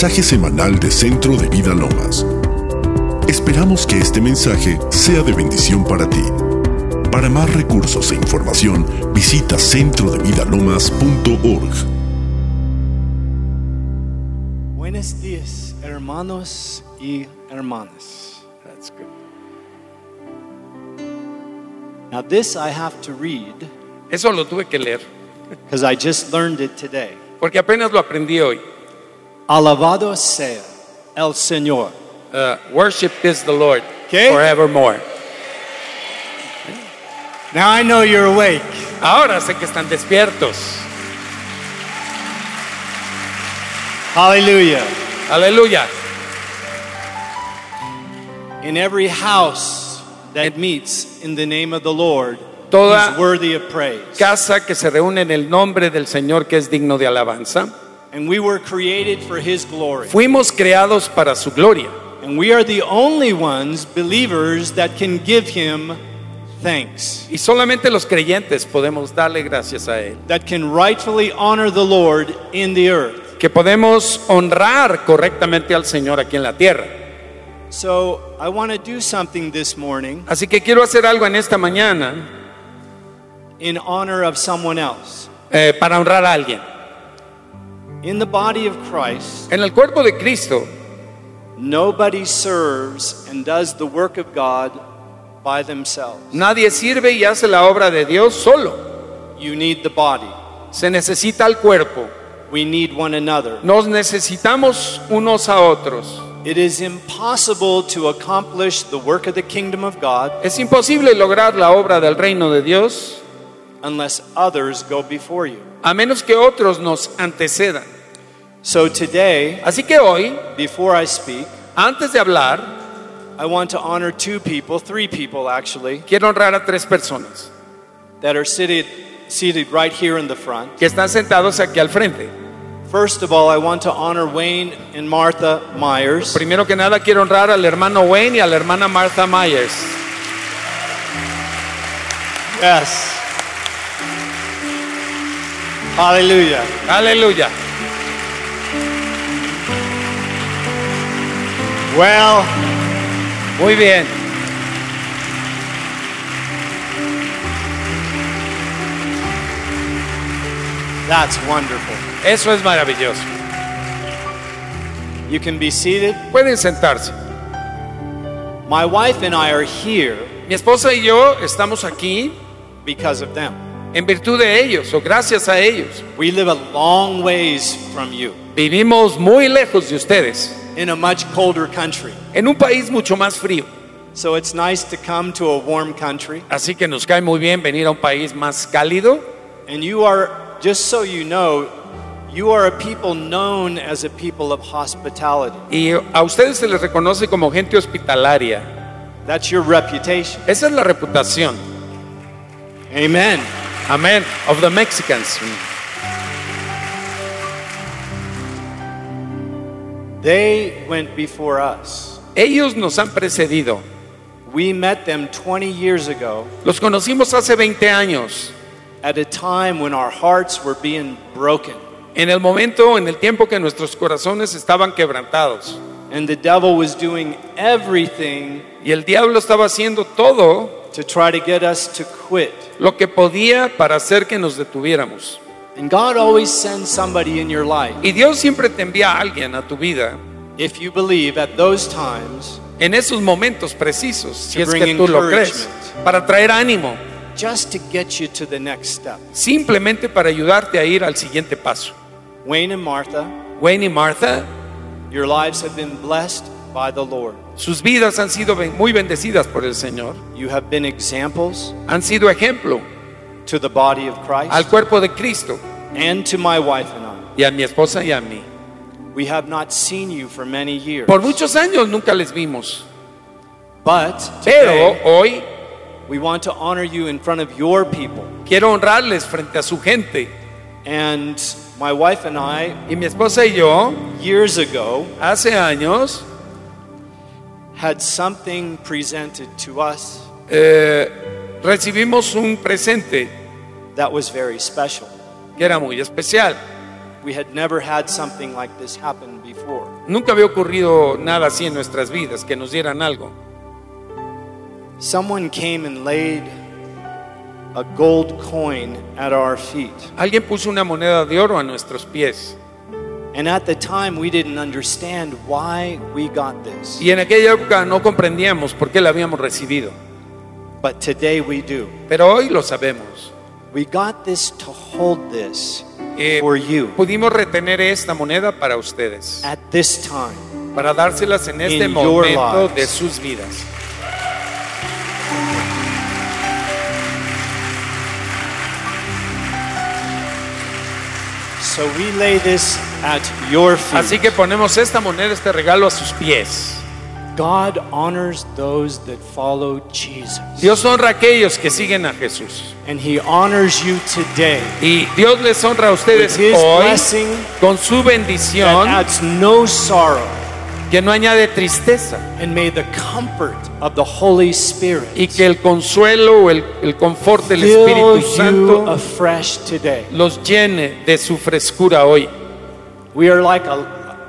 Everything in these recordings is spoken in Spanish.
mensaje semanal de Centro de Vida Lomas. Esperamos que este mensaje sea de bendición para ti. Para más recursos e información, visita centrodevidalomas.org. Buenos días, hermanos y hermanas. That's good. Now, this I have to read Eso lo tuve que leer, because I just learned it today. porque apenas lo aprendí hoy. Alabado sea el Señor. Uh, worship is the Lord ¿Qué? forevermore. Now I know you're awake. Ahora sé que están despiertos. Hallelujah. Hallelujah. In every house that meets in the name of the Lord, Toda- He's worthy of praise. Casa que se reúne en el nombre del Señor que es digno de alabanza. And we were created for His glory. Fuimos creados para su gloria. And we are the only ones, believers, that can give Him thanks, Y solamente los creyentes podemos darle gracias a Él. that can rightfully honor the Lord in the earth. Que podemos honrar correctamente al Señor aquí en la tierra. So I want to do something this morning Así que quiero hacer algo en esta mañana in honor of someone else. eh, para honrar a alguien. In the body of Christ, En el cuerpo de Cristo, nobody serves and does the work of God by themselves. nadie sirve y hace la obra de Dios solo. You need the body. Se necesita al cuerpo. We need one another. Nos necesitamos unos a otros. It is impossible to accomplish the work of the kingdom of God Es imposible lograr la obra del reino de Dios unless others go before you. a menos que otros nos antecedan. So today, Así que hoy, before I speak, antes de hablar, I want to honor two people, three people actually, quiero honrar a tres personas that are seated seated right here in the front. que están sentados aquí al frente. First of all, I want to honor Wayne and Martha Myers. Primero que nada, quiero honrar al hermano Wayne y a la hermana Martha Myers. Yes. Hallelujah. Aleluya. Well, Muy bien. that's wonderful. Eso es maravilloso. You can be seated. Pueden sentarse. My wife and I are here Mi esposa y yo estamos aquí because of them. En virtud de ellos o gracias a ellos. We live a long ways from you Vivimos muy lejos de ustedes, in a much colder country. en un país mucho más frío. So it's nice to come to a warm country. Así que nos cae muy bien venir a un país más cálido. And you are, just so you know, you are a people known as a people of hospitality. Y a ustedes se les reconoce como gente hospitalaria. That's your reputation. Esa es la reputación. Amen. Amén. Of the Mexicans. They went before us. Ellos nos han precedido. We met them 20 years ago Los conocimos hace 20 años. at a time when our hearts were being broken En el momento, en el tiempo que nuestros corazones estaban quebrantados. and the devil was doing everything Y el diablo estaba haciendo todo to try to get us to quit. lo que podía para hacer que nos detuviéramos. And God always sends somebody in your life Y Dios siempre te envía a alguien a tu vida if you believe at those times en esos momentos precisos, si es que tú lo crees, para traer ánimo, just to get you to the next step. simplemente para ayudarte a ir al siguiente paso. Wayne and Martha, Wayne y Martha, your lives have been blessed by the Lord. Sus vidas han sido muy bendecidas por el Señor. You have been examples Han sido ejemplo to the body of Christ al cuerpo de Cristo and to my wife and I. y a mi esposa y a mí. We have not seen you for many years. Por muchos años nunca les vimos, But pero today, hoy we want to honor you in front of your people. quiero honrarles frente a su gente. And my wife and I, Y mi esposa y yo, years ago, hace años, had something presented to us eh, recibimos un presente that was very special. que era muy especial. we had never had something like this happen before. Nunca había ocurrido nada así en nuestras vidas, que nos dieran algo. Someone came and laid a gold coin at our feet. Alguien puso una moneda de oro a nuestros pies. Y en aquella época no comprendíamos por qué la habíamos recibido. But today we do. Pero hoy lo sabemos. We got this to hold this Eh, for you pudimos retener esta moneda para ustedes, at this time. para dárselas en este momento lives. de sus vidas. So we lay this at your feet. Así que ponemos esta moneda, este regalo a sus pies. God honors those that follow Jesus. Dios honra a aquellos que siguen a Jesús. And he honors you today. Y Dios les honra a ustedes hoy con su that bendición adds no sorrow. Que no añade tristeza And may the comfort of the Holy Spirit y que el consuelo o el, el confort del Espíritu Santo afresh today. los llene de su frescura hoy. We are like a,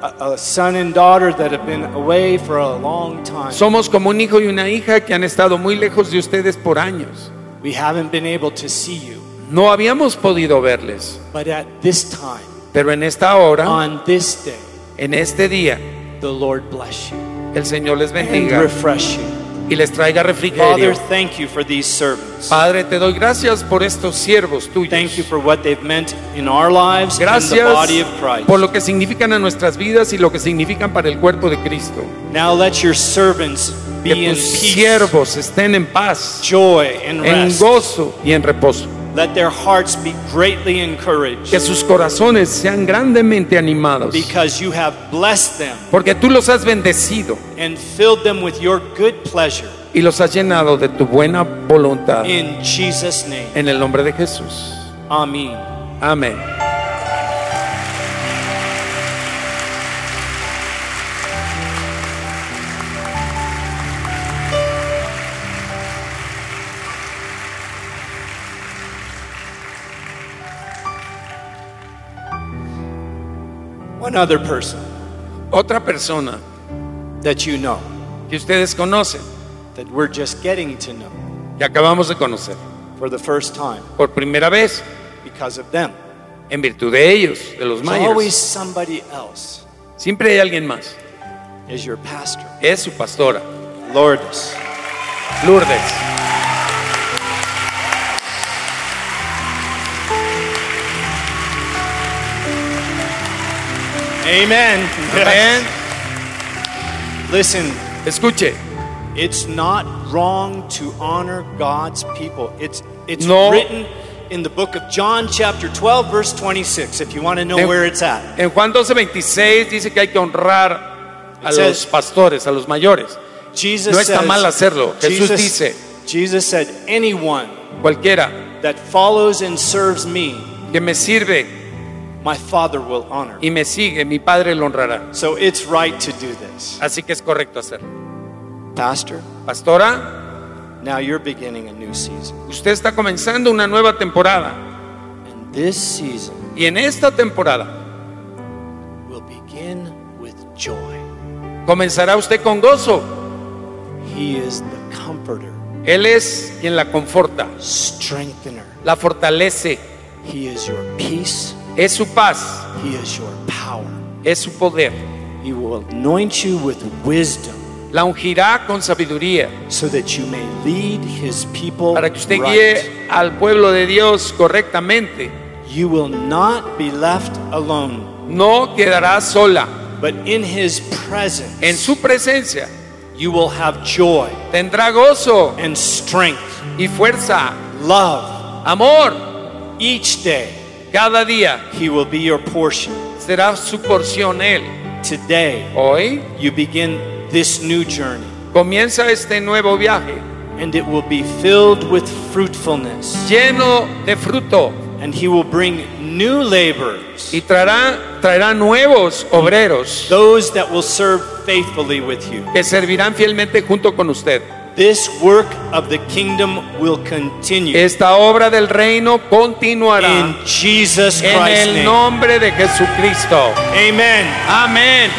a, a son and daughter that have been away for a long time. Somos como un hijo y una hija que han estado muy lejos de ustedes por años. we haven't been able to see you. No habíamos podido verles, But at this time, pero en esta hora, on this day, en este día, the Lord bless you el Señor les and bendiga refresh you. y les traiga Father, refrigerio. thank you for these servants. Padre, te doy gracias por estos siervos tuyos. Thank you for what they've meant in our lives and the Gracias body of Christ. por lo que significan a nuestras vidas y lo que significan para el cuerpo de Cristo. Now let your servants be Que in tus peace, siervos estén en paz, joy, and en rest. gozo y en reposo. Let their hearts be greatly encouraged Que sus corazones sean grandemente animados. because you have blessed them Porque tú los has bendecido and filled them with your good pleasure. y los has llenado de tu buena voluntad. In Jesus' name. En el nombre de Jesús. Amen. Amén. One other person Otra persona that you know, que ustedes conocen, that we're just getting to know que acabamos de conocer for the first time por primera vez, because of them. en virtud de ellos, de los There's always mayores. somebody else Siempre hay alguien más. is your pastor. Es su pastora, Lourdes. Lourdes. Amen. Amén. Listen, Escuche, it's not wrong to honor God's people. It's it's No. written in the book of John chapter 12 verse 26 if you want to know En- where it's at. en Juan 12:26 dice que hay que honrar a It los says- pastores, a los mayores. Jesus No está says, mal hacerlo. Jesús Jesus, dice- Jesus said, anyone Cualquiera that follows and serves me, que me sirve my Father will honor. y me sigue, mi Padre lo honrará. So it's right to do this. Así que es correcto hacerlo. Pastor, Pastora, now you're beginning a new season. usted está comenzando una nueva temporada And this season y en esta temporada will begin with joy. comenzará usted con gozo. He is the comforter, Él es quien la conforta, strengthener. la fortalece, He is your peace. Es su paz, He is your power. es su poder. He will anoint you with wisdom La ungirá con sabiduría so that you may lead his people para que usted right. guíe al pueblo de Dios correctamente. You will not be left alone, No quedará sola. but in his presence En su presencia you will have joy tendrá gozo and strength, y fuerza, love. amor. Each day Cada día he will be your portion. será su porción Él. Today Hoy you begin this new journey, comienza este nuevo viaje and it will be filled with fruitfulness. lleno de fruto And he will bring new laborers, y traerá, traerá nuevos obreros those that will serve faithfully with you. que servirán fielmente junto con usted. This work of the kingdom will continue. Esta obra del reino continuará In Jesus en Christ's el name. nombre de Jesucristo. Amen. Amén.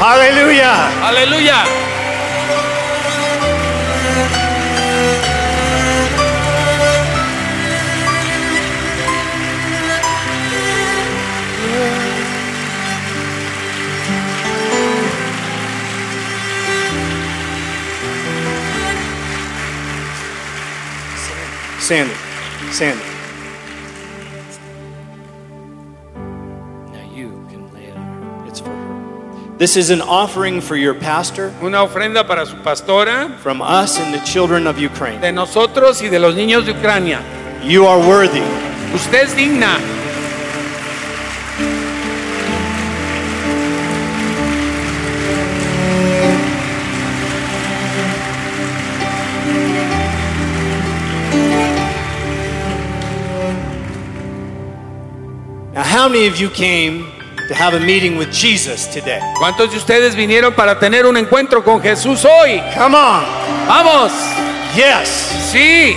Hallelujah. Aleluya. Sandy. Sandy. Now you can lay it on her. It's for her. This is an offering for your pastor Una ofrenda para su pastora, from us and the children of Ukraine. de nosotros y de los niños de Ucrania. You are worthy. Usted es digna. How many of you came to have a meeting with Jesus today? ¿Cuántos de ustedes vinieron para tener un encuentro con Jesús hoy? Come on. Vamos. Yes. Sí,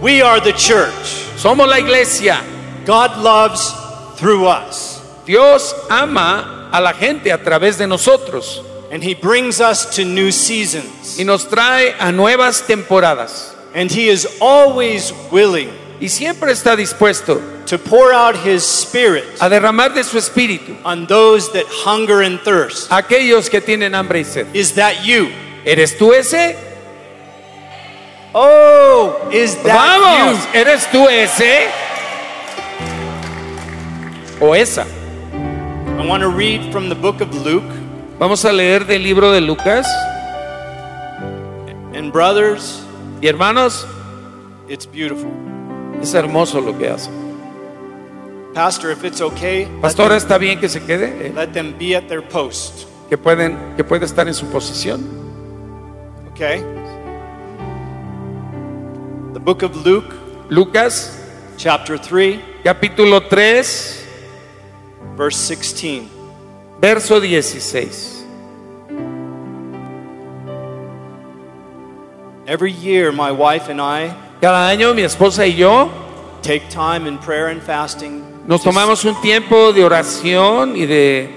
We are the church. somos la iglesia. God loves through us. Dios ama a la gente a través de nosotros And He brings us to new seasons. y nos trae a nuevas temporadas. And He is always willing Y siempre está dispuesto to pour out His Spirit a derramar de su espíritu on those that hunger and thirst. aquellos que tienen hambre y sed. Is that you? ¿Eres tú ese? Oh, is that Vamos, ¿eres tú ese? O esa. you? I want to read from the book of Luke. Vamos a leer del libro de Lucas. And brothers, Y hermanos, it's beautiful. es hermoso lo que hace. Pastor, if it's okay, them, ¿está bien que se quede? Let them be at their post. Que, pueden, que puede estar en su posición. Okay? The book of Luke, Lucas, chapter 3, capítulo 3, verse 16. verso 16. Every year, my wife and I Cada año mi esposa y yo take time in prayer and fasting nos to, tomamos un tiempo de oración y de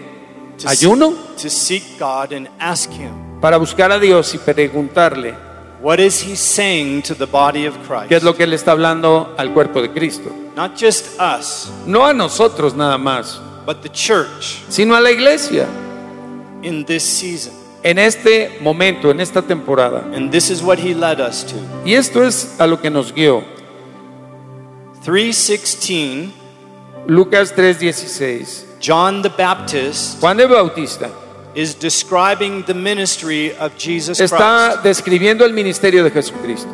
ayuno to seek God and ask Him, para buscar a Dios y preguntarle what is He saying to the body of Christ? qué es lo que Él está hablando al cuerpo de Cristo. Not just us, No a nosotros nada más, but the church sino a la iglesia in this season. en este momento, en esta temporada. And this is what He led us to. Y esto es a lo que nos guió. 316, Lucas 3:16. John the Baptist Juan el Bautista is describing the ministry of Jesus está Christ. describiendo el ministerio de Jesucristo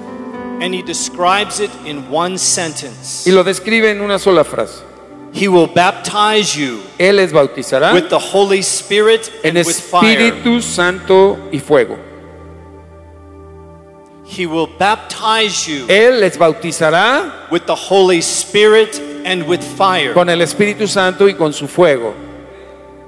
And he describes it in one sentence. y lo describe en una sola frase. He will baptize you Él les bautizará with the Holy Spirit and with fire. Espíritu Santo y fuego. He will baptize you Él les bautizará with the Holy Spirit and with fire. con el Espíritu Santo y con su fuego.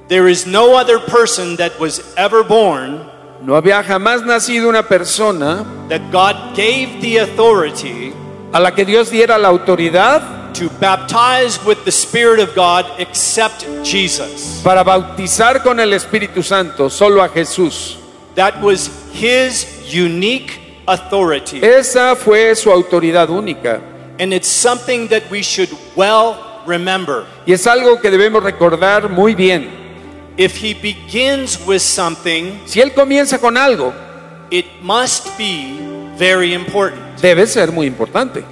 There is no other person that was ever born No había jamás nacido una persona that God gave the authority a la que Dios diera la autoridad to baptize with the Spirit of God except Jesus. para bautizar con el Espíritu Santo solo a Jesús. That was his unique authority. Esa fue su autoridad única. And it's something that we should well remember. Y es algo que debemos recordar muy bien. If he begins with something, Si Él comienza con algo, it must be very important. debe ser muy importante.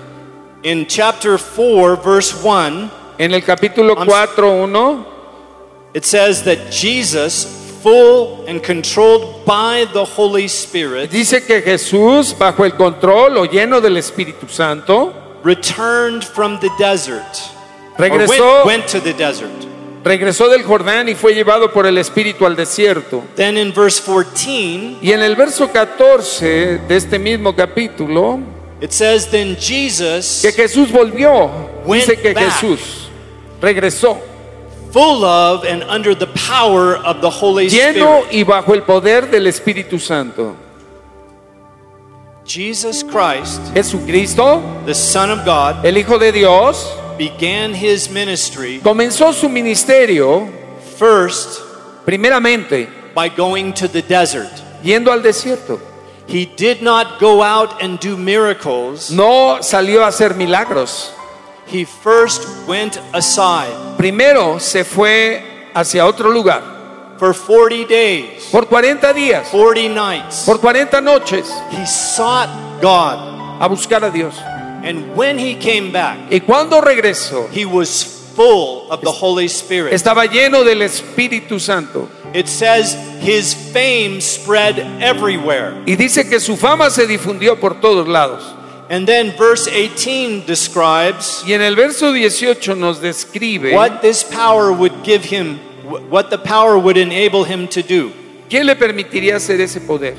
In chapter 4, verse 1, En el capítulo I'm- 4.1 it says that Jesus, full and controlled by the Holy Spirit, dice que Jesús, bajo el control o lleno del Espíritu Santo, returned from the desert. Regresó, went, went to the desert. regresó del Jordán y fue llevado por el Espíritu al desierto. Then in verse 14, Y en el verso 14 de este mismo capítulo, It says, Then Jesus, que Jesús volvió. Dice que back. Jesús regresó full of and under the power of the Holy lleno Spirit, y bajo el poder del Espíritu Santo. Jesus Christ, Jesucristo, the Son of God, el Hijo de Dios, began his ministry comenzó su ministerio first primeramente by going to the desert. yendo al desierto. He did not go out and do miracles. No salió a hacer milagros. He first went aside Primero se fue hacia otro lugar for 40 days, por 40 días, 40 nights. por 40 noches He sought God. a buscar a Dios. And when he came back, Y cuando regresó, he was full of the Holy Spirit. estaba lleno del Espíritu Santo. It says his fame spread everywhere. Y dice que su fama se difundió por todos lados. And then verse 18 describes Y en el verso 18 nos describe what this power would give him, what the power would enable him to do. quién le permitiría hacer ese poder.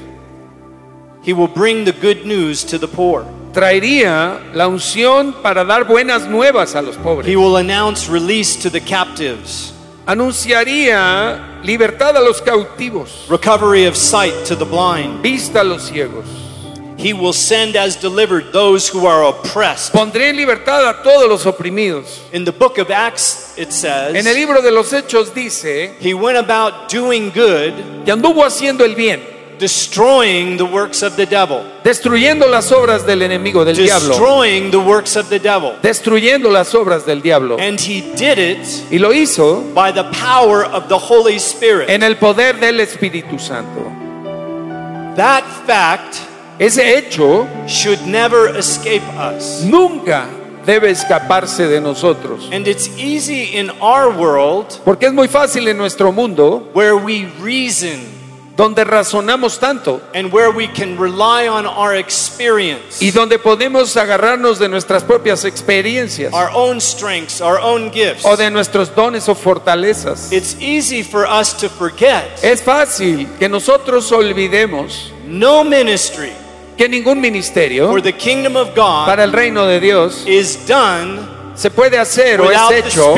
He will bring the good news to the poor. Traería la unción para dar buenas nuevas a los pobres. He will announce release to the captives, Anunciaría libertad a los cautivos, recovery of sight to the blind. vista a los ciegos. He will send as delivered those who are oppressed. Pondré en libertad a todos los oprimidos. In the book of Acts, it says, En el libro de los Hechos dice He went about doing good, que anduvo haciendo el bien, destroying the works of the devil. destruyendo las obras del enemigo, del diablo, Destroying the works of the devil. destruyendo las obras del diablo. And he did it Y lo hizo by the power of the Holy Spirit. en el poder del Espíritu Santo. That fact Ese hecho should never escape us. nunca debe escaparse de nosotros. And it's easy in our world Porque es muy fácil en nuestro mundo, where we reason donde razonamos tanto and where we can rely on our experience, y donde podemos agarrarnos de nuestras propias experiencias our own strengths, our own gifts. o de nuestros dones o fortalezas. It's easy for us to forget Es fácil que nosotros olvidemos no ministry que ningún ministerio for the kingdom of God para el reino de Dios is done. se puede hacer o es hecho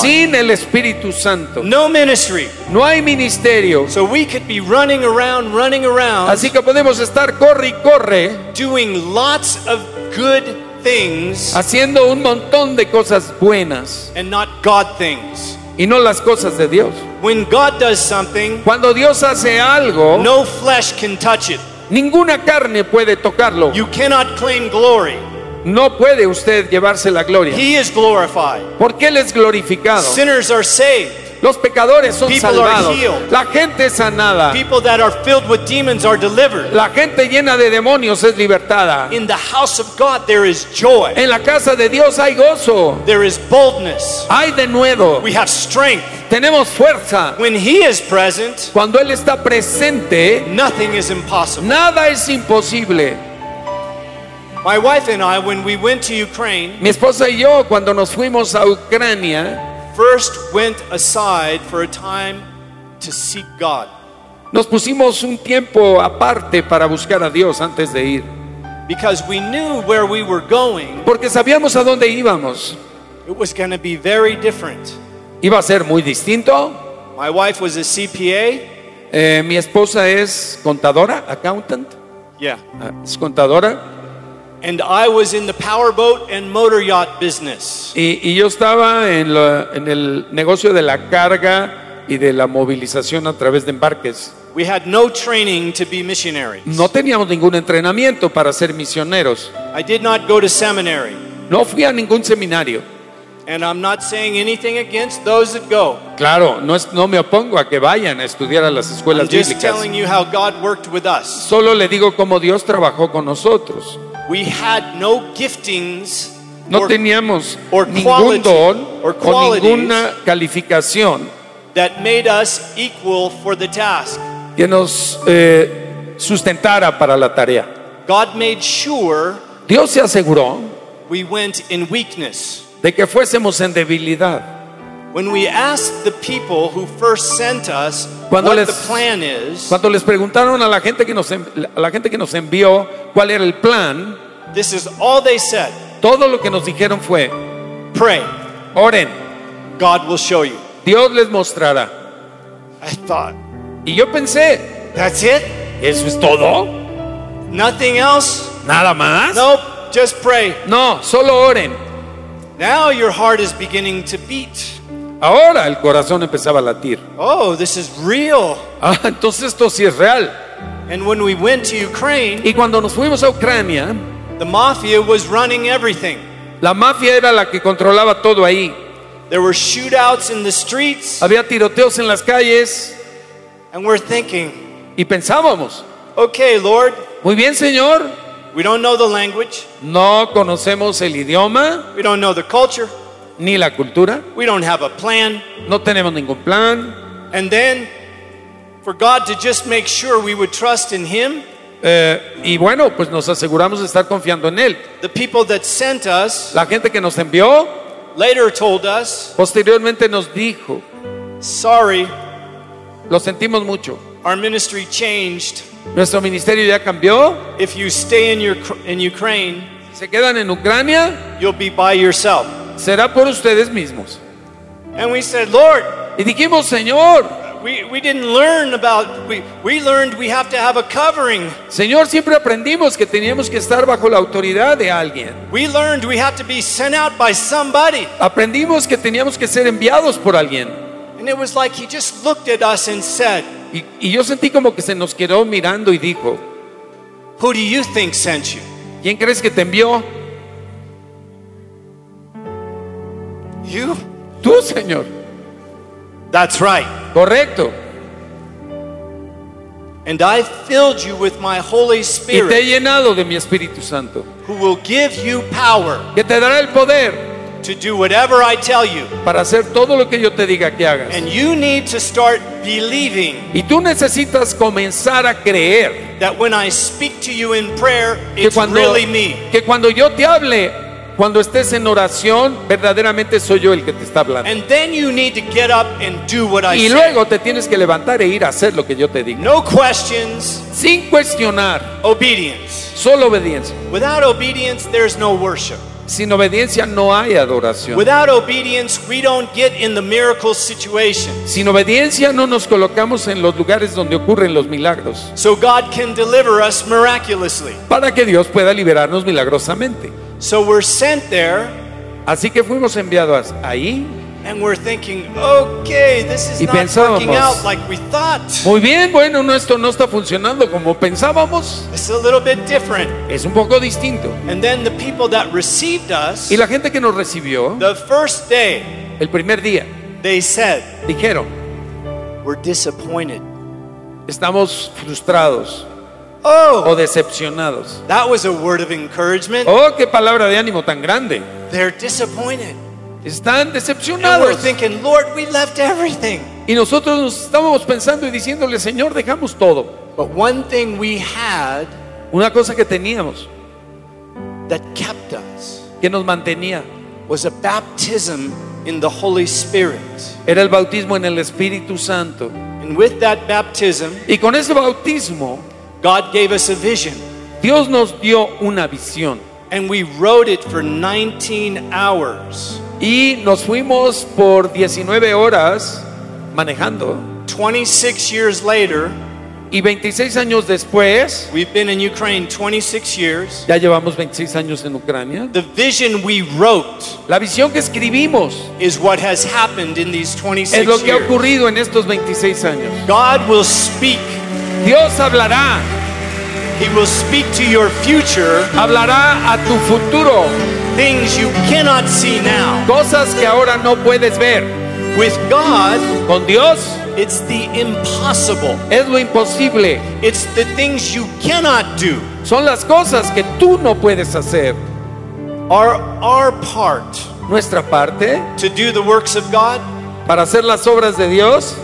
sin el Espíritu Santo. No ministry. No hay ministerio, So we could be running around, running around, así que podemos estar corre y corre doing lots of good things haciendo un montón de cosas buenas and not God things. y no las cosas de Dios. When God does something, Cuando Dios hace algo, no flesh can touch it. Ninguna carne puede tocarlo. You cannot claim glory. No puede usted llevarse la gloria, He is glorified. porque Él es glorificado. Sinners are saved. Los pecadores son People are salvados. healed. La gente es sanada. People that are filled with demons are delivered. La gente llena de demonios es libertada. In the house of God, there is joy. En la casa de Dios hay gozo, There is boldness. hay denuedo, We have strength. tenemos fuerza. When He is present, Cuando Él está presente, nothing is impossible. nada es imposible. My wife and I, when we went to Ukraine, Mi esposa y yo, cuando nos fuimos a Ucrania, first went aside for a time to seek God nos pusimos un tiempo aparte para buscar a Dios antes de ir, because we knew where we were going, porque sabíamos a dónde íbamos. it was going to be very different. Iba a ser muy distinto. My wife was a CPA. Eh, mi esposa es contadora, accountant, Yeah. ah, es contadora. And I was in the powerboat and motor yacht business. Y, y yo estaba en, la- en el negocio de la carga y de la movilización a través de embarques. We had no training to be missionaries. No teníamos ningún entrenamiento para ser misioneros. I did not go to seminary. No fui a ningún seminario. And I'm not saying anything against those that go. Claro, no, es, no me opongo a que vayan a estudiar a las I'm escuelas just bíblicas. telling you how God worked with us. Solo le digo cómo Dios trabajó con nosotros. We had no giftings No or- teníamos or ningún don or o ninguna calificación that made us equal for the task. que nos eh, sustentara para la tarea. God made sure Dios se aseguró we went in weakness. de que fuésemos en debilidad. When we asked the people who first sent us Cuando what les- the plan is, Cuando les preguntaron a la gente que nos a la gente que nos envió cuál era el plan, This is all they said. Todo lo que nos dijeron fue, Pray. oren, God will show you. Dios les mostrará. I thought, Y yo pensé, that's it? ¿eso es todo? Nothing else? ¿Nada más? Nope, just pray. No, solo oren. Now your heart is beginning to beat. Ahora el corazón empezaba a latir. Oh, this is real. Ah, entonces esto sí es real. And when we went to Ukraine, Y cuando nos fuimos a Ucrania, the mafia was running everything. la mafia era la que controlaba todo ahí. There were shootouts in the streets, Había tiroteos en las calles and we're thinking, y pensábamos, okay, Lord, muy bien Señor, we don't know the language, no conocemos el idioma we don't know the culture, ni la cultura, we don't have a plan. no tenemos ningún plan. And then, for God to just make sure we would trust in Him, Eh, y bueno, pues nos aseguramos de estar confiando en Él. the people that sent us La gente que nos envió later told us, posteriormente nos dijo, sorry, lo sentimos mucho, our ministry changed. nuestro ministerio ya cambió, If you stay in, your, in Ukraine, se quedan en Ucrania, you'll be by yourself. Será por ustedes mismos. And we said, Lord, Y dijimos, Señor, we, we didn't learn about, we, we learned we have to have a covering. Señor, siempre aprendimos que teníamos que estar bajo la autoridad de alguien. We learned we have to be sent out by somebody. Aprendimos que teníamos que ser enviados por alguien. And it was like he just looked at us and said, Y, y yo sentí como que se nos quedó mirando y dijo, Who do you think sent you? ¿quién crees que te envió? You? Tú, Señor. That's right. Correcto. And I filled you with my Holy Y te he Spirit, llenado de mi Espíritu Santo, who will give you power que te dará el poder to do whatever I tell you. para hacer todo lo que yo te diga que hagas. And you need to start believing Y tú necesitas comenzar a creer that when I speak to you in prayer, it's cuando, really me. que cuando yo te hable, cuando estés en oración, verdaderamente soy yo el que te está hablando. And then you need to get up and do what I Y luego te tienes que levantar e ir a hacer lo que yo te diga. No questions, Sin cuestionar, obedience. solo obediencia. Without obedience, there's no worship. Sin obediencia no hay adoración. Without obedience, we don't get in the miracle situation. Sin obediencia no nos colocamos en los lugares donde ocurren los milagros. So God can deliver us miraculously. Para que Dios pueda liberarnos milagrosamente. So we're sent there Así que fuimos enviados ahí. and we're thinking, okay, this is Y not working pensábamos, out like we thought. Muy bien, bueno, no, esto no está funcionando como pensábamos. It's a little bit different. Es un poco distinto. And then the people that received us, Y la gente que nos recibió, the first day, el primer día, they said, dijeron, we're disappointed. estamos frustrados Oh, o decepcionados. that was a word of encouragement. Oh, qué palabra de ánimo tan grande. They're disappointed. Están And we're decepcionados. thinking, Lord, we left everything. Y nosotros nos estábamos pensando y diciéndole, Señor, dejamos todo. But one thing we had Una cosa que teníamos, that kept us que nos mantenía, was a baptism in the Holy Spirit. era el bautismo en el Espíritu Santo. And with that baptism, Y con ese bautismo, God gave us a vision. Dios nos dio una visión. And we wrote it for 19 hours. Y nos fuimos por 19 horas manejando. 26 years later, Y 26 años después, we've been in Ukraine 26 years. ya llevamos 26 años en Ucrania. The vision we wrote La visión que escribimos is what has happened in these 26 es lo que ha ocurrido en estos 26 años. God will speak. Dios hablará, He will speak to your future hablará a tu futuro, things you cannot see now. cosas que ahora no puedes ver. With God, Con Dios it's the impossible. es lo imposible. It's the things you cannot do. Son las cosas que tú no puedes hacer. Our, our part Nuestra parte to do the works of God, para hacer las obras de Dios,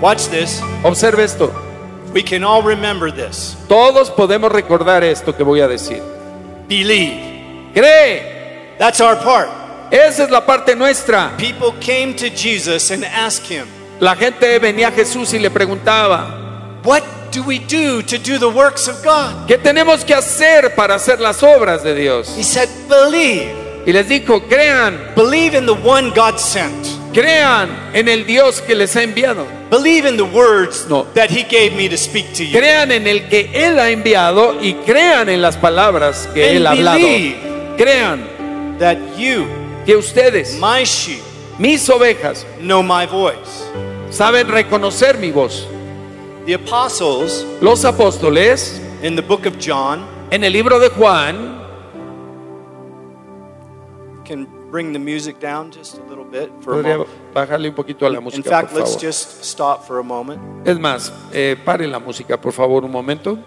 watch this. observe esto. We can all remember this. Todos podemos recordar esto que voy a decir. Believe. Cree, That's our part. esa es la parte nuestra. People came to Jesus and asked him, La gente venía a Jesús y le preguntaba, What do we do to do the works of God? ¿Qué tenemos que hacer para hacer las obras de Dios? He said, Believe. Y les dijo, crean, Believe in the one God sent. Crean en el Dios que les ha enviado. Believe in the words No. that He gave me to speak to you. Crean en el que Él ha enviado y crean en las palabras que And Él ha hablado. Crean That you, que ustedes, my sheep, mis ovejas, know my voice. saben reconocer mi voz. The apostles Los apóstoles, in the book of John en el libro de Juan, can bring the music down just a little bit for a podría moment. bajarle un poquito a la In música, fact, por let's favor. just stop for a moment. Es más, eh, paren la música, por favor, un momento.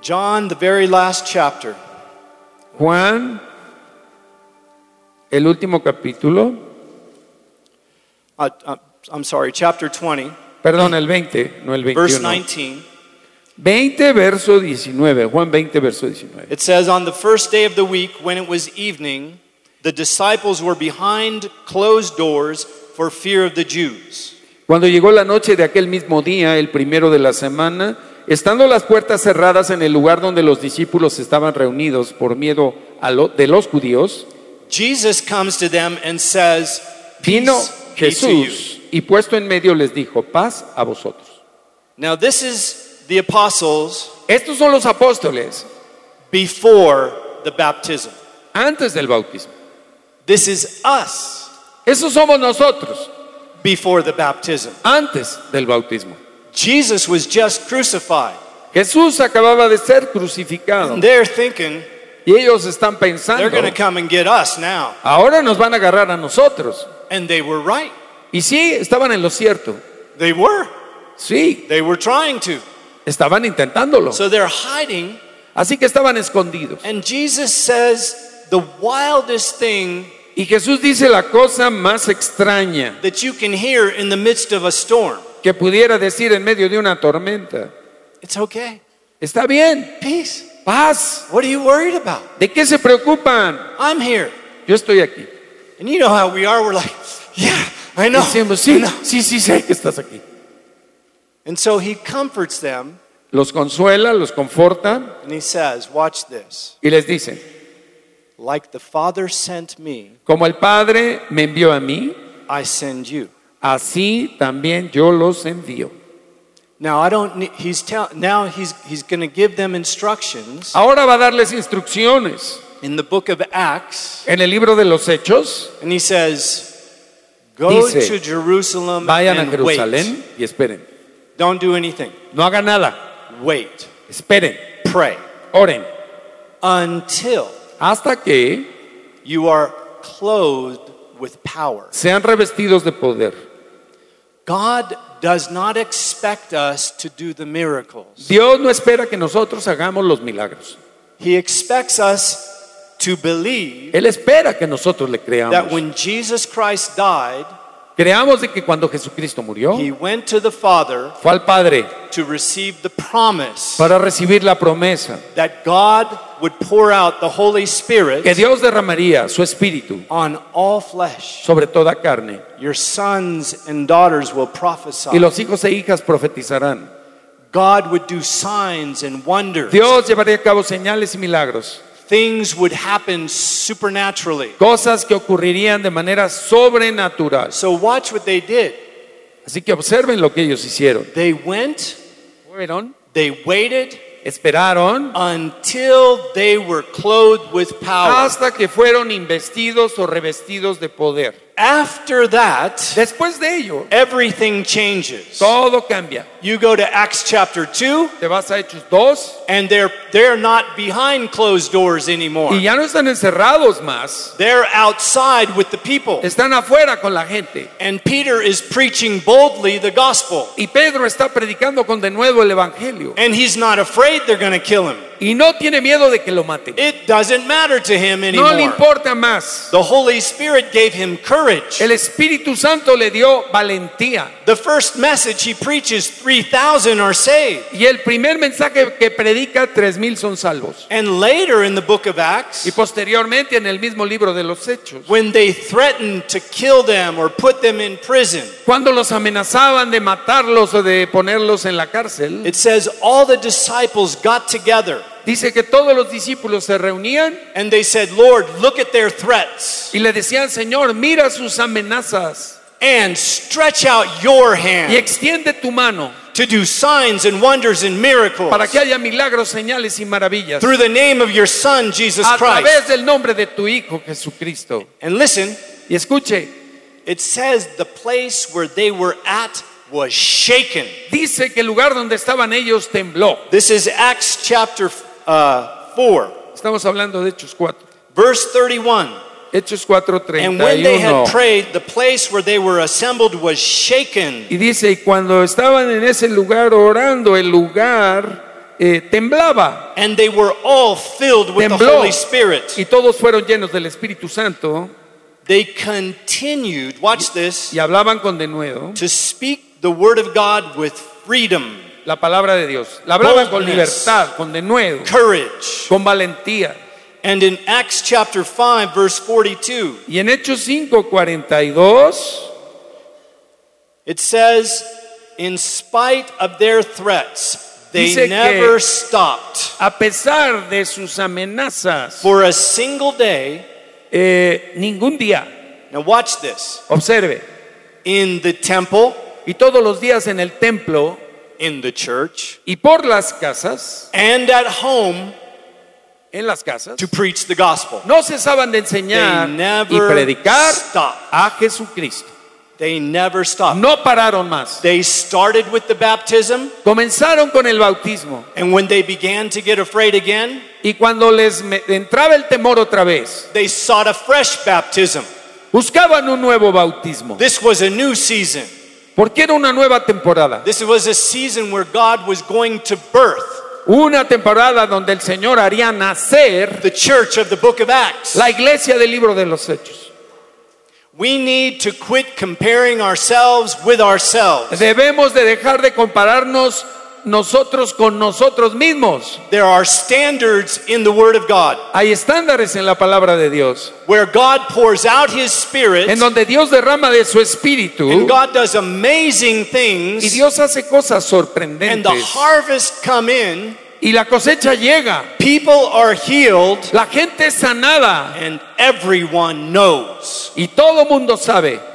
John, the very last chapter. Juan, el último capítulo, Uh, uh, I'm sorry, chapter 20, perdón, el 20, no el verse 21. 19. 20, verso 19. Juan 20, verso 19. It says, On the first day of the week, when it was evening, the disciples were behind closed doors for fear of the Jews. Cuando llegó la noche de aquel mismo día, el primero de la semana, estando las puertas cerradas en el lugar donde los discípulos estaban reunidos por miedo a lo- de los judíos, Jesus comes to them and says, vino. Jesús y puesto en medio les dijo, paz a vosotros. Now, this is the apostles Estos son los apóstoles before the baptism. antes del bautismo. This is us Esos somos nosotros before the baptism. antes del bautismo. Jesus was just crucified. Jesús acababa de ser crucificado And they're thinking y ellos están they're pensando, going to come and get us now. ahora nos van a agarrar a nosotros. And they were right. Y sí, estaban en lo cierto. They were. Sí, They were trying to. Estaban intentándolo. So they're hiding. Así que estaban escondidos. And Jesus says the wildest thing Y Jesús dice la cosa más extraña that you can hear in the midst of a storm. que pudiera decir en medio de una tormenta. It's okay. Está bien, Peace. paz. What are you worried about? ¿De qué se preocupan? I'm here. Yo estoy aquí. And you know how we are. We're like, yeah, I know. Decimos, I sí, know. sí, sí, sé que estás aquí. And so he comforts them Los consuela, los conforta and he says, Watch this. y les dice, Like the Father sent me, como el Padre me envió a mí, I send you. así también yo los envío. Now I don't need, he's tell, now he's he's going to give them instructions Ahora va a darles instrucciones in the book of Acts en el libro de los Hechos. and he says go Dice, to Jerusalem Vayan a and Jerusalén wait. y esperen. Don't do anything. No hagan nada, Wait. esperen, Pray oren, until hasta que you are clothed with power. sean revestidos de poder. God does not expect us to do the miracles. Dios no espera que nosotros hagamos los milagros. He expects us to believe Él espera que nosotros le creamos. that when Jesus Christ died, Creamos de que cuando Jesucristo murió, he went to the Father fue al Padre to receive the promise para recibir la promesa that God would pour out the Holy Spirit que Dios derramaría su espíritu on all flesh. sobre toda carne Your sons and daughters will prophesy. y los hijos e hijas profetizarán. God would do signs and wonders. Dios llevaría a cabo señales y milagros, Things would happen supernaturally. cosas que ocurrirían de manera sobrenatural. So watch what they did. Así que observen lo que ellos hicieron. They went, Fueron, they waited esperaron until they were clothed with power. hasta que fueron investidos o revestidos de poder. After that, Después de ello, everything changes. todo cambia. You go to Acts chapter 2, Te vas a Hechos 2 and they're, they're not behind closed doors anymore. y ya no están encerrados más, They're outside with the people. están afuera con la gente. And Peter is preaching boldly the gospel. Y Pedro está predicando con de nuevo el Evangelio. And he's not afraid they're going to kill him. Y no tiene miedo de que lo maten. It doesn't matter to him No le anymore. importa más. The Holy Spirit gave him courage. El Espíritu Santo le dio valentía. The first message he preaches, 3,000 are saved. Y el primer mensaje que predica, tres mil son salvos. And later in the book of Acts, Y posteriormente en el mismo libro de los Hechos, when they threatened to kill them or put them in prison, cuando los amenazaban de matarlos o de ponerlos en la cárcel, it says all the disciples got together dice que todos los discípulos se reunían and they said, Lord, look at their threats y le decían, Señor, mira sus amenazas and stretch out your y hand extiende tu mano to do signs and wonders and miracles para que haya milagros, señales y maravillas through the name of your Son, Jesus a Christ. través del nombre de tu Hijo Jesucristo. And listen, Y escuche, it says the place where they were at was shaken. dice que el lugar donde estaban ellos tembló. This is Acts chapter uh, 4, Estamos hablando de Hechos 4. verse 31. Hechos 4, And when they had prayed, the place where they were assembled was shaken. Y dice, y cuando estaban en ese lugar orando, el lugar eh, temblaba. And they were all filled with the Holy Spirit. Y todos fueron llenos del Espíritu Santo They continued, watch this, y hablaban con denuedo to speak the word of God with freedom, la palabra de Dios. La hablaban con libertad, con denuedo, courage. con valentía. And in Acts chapter 5, verse 42, Y en Hechos 5, 42, it says, In spite of their threats, they Dice que- never stopped. a pesar de sus amenazas, For a single day, eh, ningún día, now watch this, observe, in the temple, y todos los días en el templo in the church, y por las casas, and at home en las casas, to preach the gospel. no cesaban de They enseñar y never predicar stopped. a Jesucristo. They never stopped. No pararon más. They started with the baptism, Comenzaron con el bautismo and when they began to get afraid again, y cuando les entraba el temor otra vez, they sought a fresh baptism. buscaban un nuevo bautismo, This was a new season. Porque era una nueva temporada, This was a season where God was going to birth una temporada donde el Señor haría nacer the church of the book of Acts. la iglesia del libro de los Hechos. We need to quit comparing ourselves with ourselves. Debemos de dejar de compararnos nosotros con nosotros mismos. There are standards in the Word of God Hay estándares en la palabra de Dios, where God pours out His Spirit en donde Dios derrama de su espíritu and God does amazing y things, Dios hace cosas and the sorprendentes harvest come in. y la cosecha llega. People are healed, La gente es sanada and everyone knows y todo mundo sabe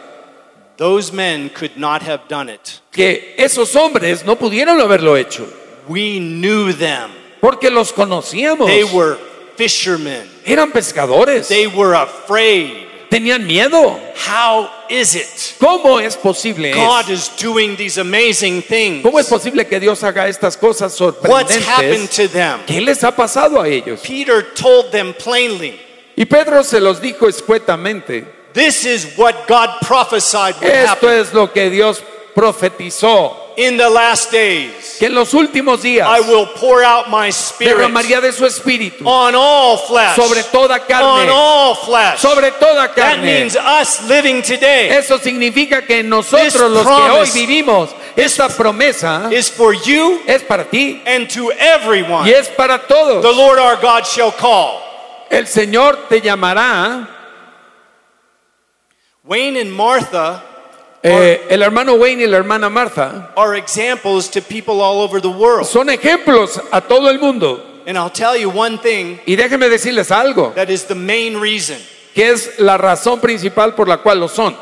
those men could not have done it. que esos hombres no pudieron haberlo hecho We knew them. porque los conocíamos. They were fishermen. Eran pescadores. They were afraid. Tenían miedo. How is it? ¿Cómo es posible? God is doing these amazing things. ¿Cómo es posible que Dios haga estas cosas What's happened sorprendentes? to them? ¿Qué les ha pasado a ellos? Peter told them plainly, Y Pedro se los dijo escuetamente. This is what God prophesied would Esto happen es lo que Dios profetizó. in the last days. Que en los últimos días I will pour out my spirit derramaría de su espíritu on all flesh. sobre toda carne. On all flesh. sobre toda That carne. means us living today Eso significa que nosotros This los que hoy vivimos, esta promesa is for you es para ti and to everyone y es para the todos. Lord our God shall call. El Señor te llamará. Wayne and Martha Eh, el hermano Wayne y la hermana Martha are examples to people all over the world. son ejemplos a todo el mundo. And I'll tell you one thing Y déjenme decirles algo, that is the main reason. que es la razón principal por la cual lo son.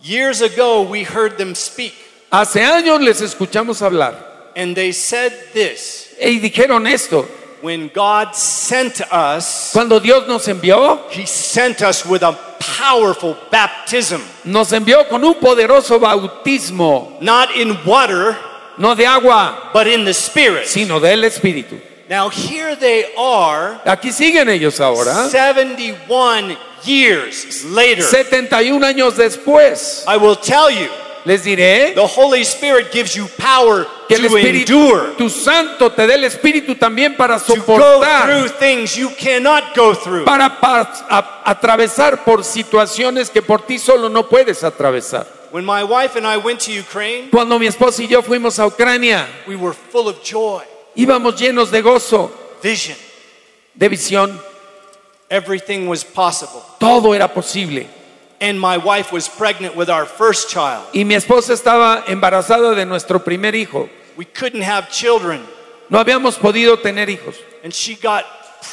Years ago, we heard them speak, Hace años les escuchamos hablar and they said this y dijeron esto. When God sent us, Cuando Dios nos envió, He sent us with a powerful baptism, nos envió con un poderoso bautismo, not in water, no de agua, but in the Spirit. sino del Espíritu. Now, here they are, Aquí siguen ellos ahora, 71 years later. 71 años después. I will tell you, Les diré The Holy Spirit gives you power que el to endure, Espíritu Santo te dé el Espíritu también para to go soportar, through things you cannot go through. para pas- a- atravesar por situaciones que por ti solo no puedes atravesar. When my wife and I went to Ukraine, Cuando mi esposa y yo fuimos a Ucrania, we were full of joy, íbamos llenos de gozo, vision. de visión, Everything was possible. todo era posible. And my wife was pregnant with our first child. Y mi esposa estaba embarazada de nuestro primer hijo. We couldn't have children. No habíamos podido tener hijos And she got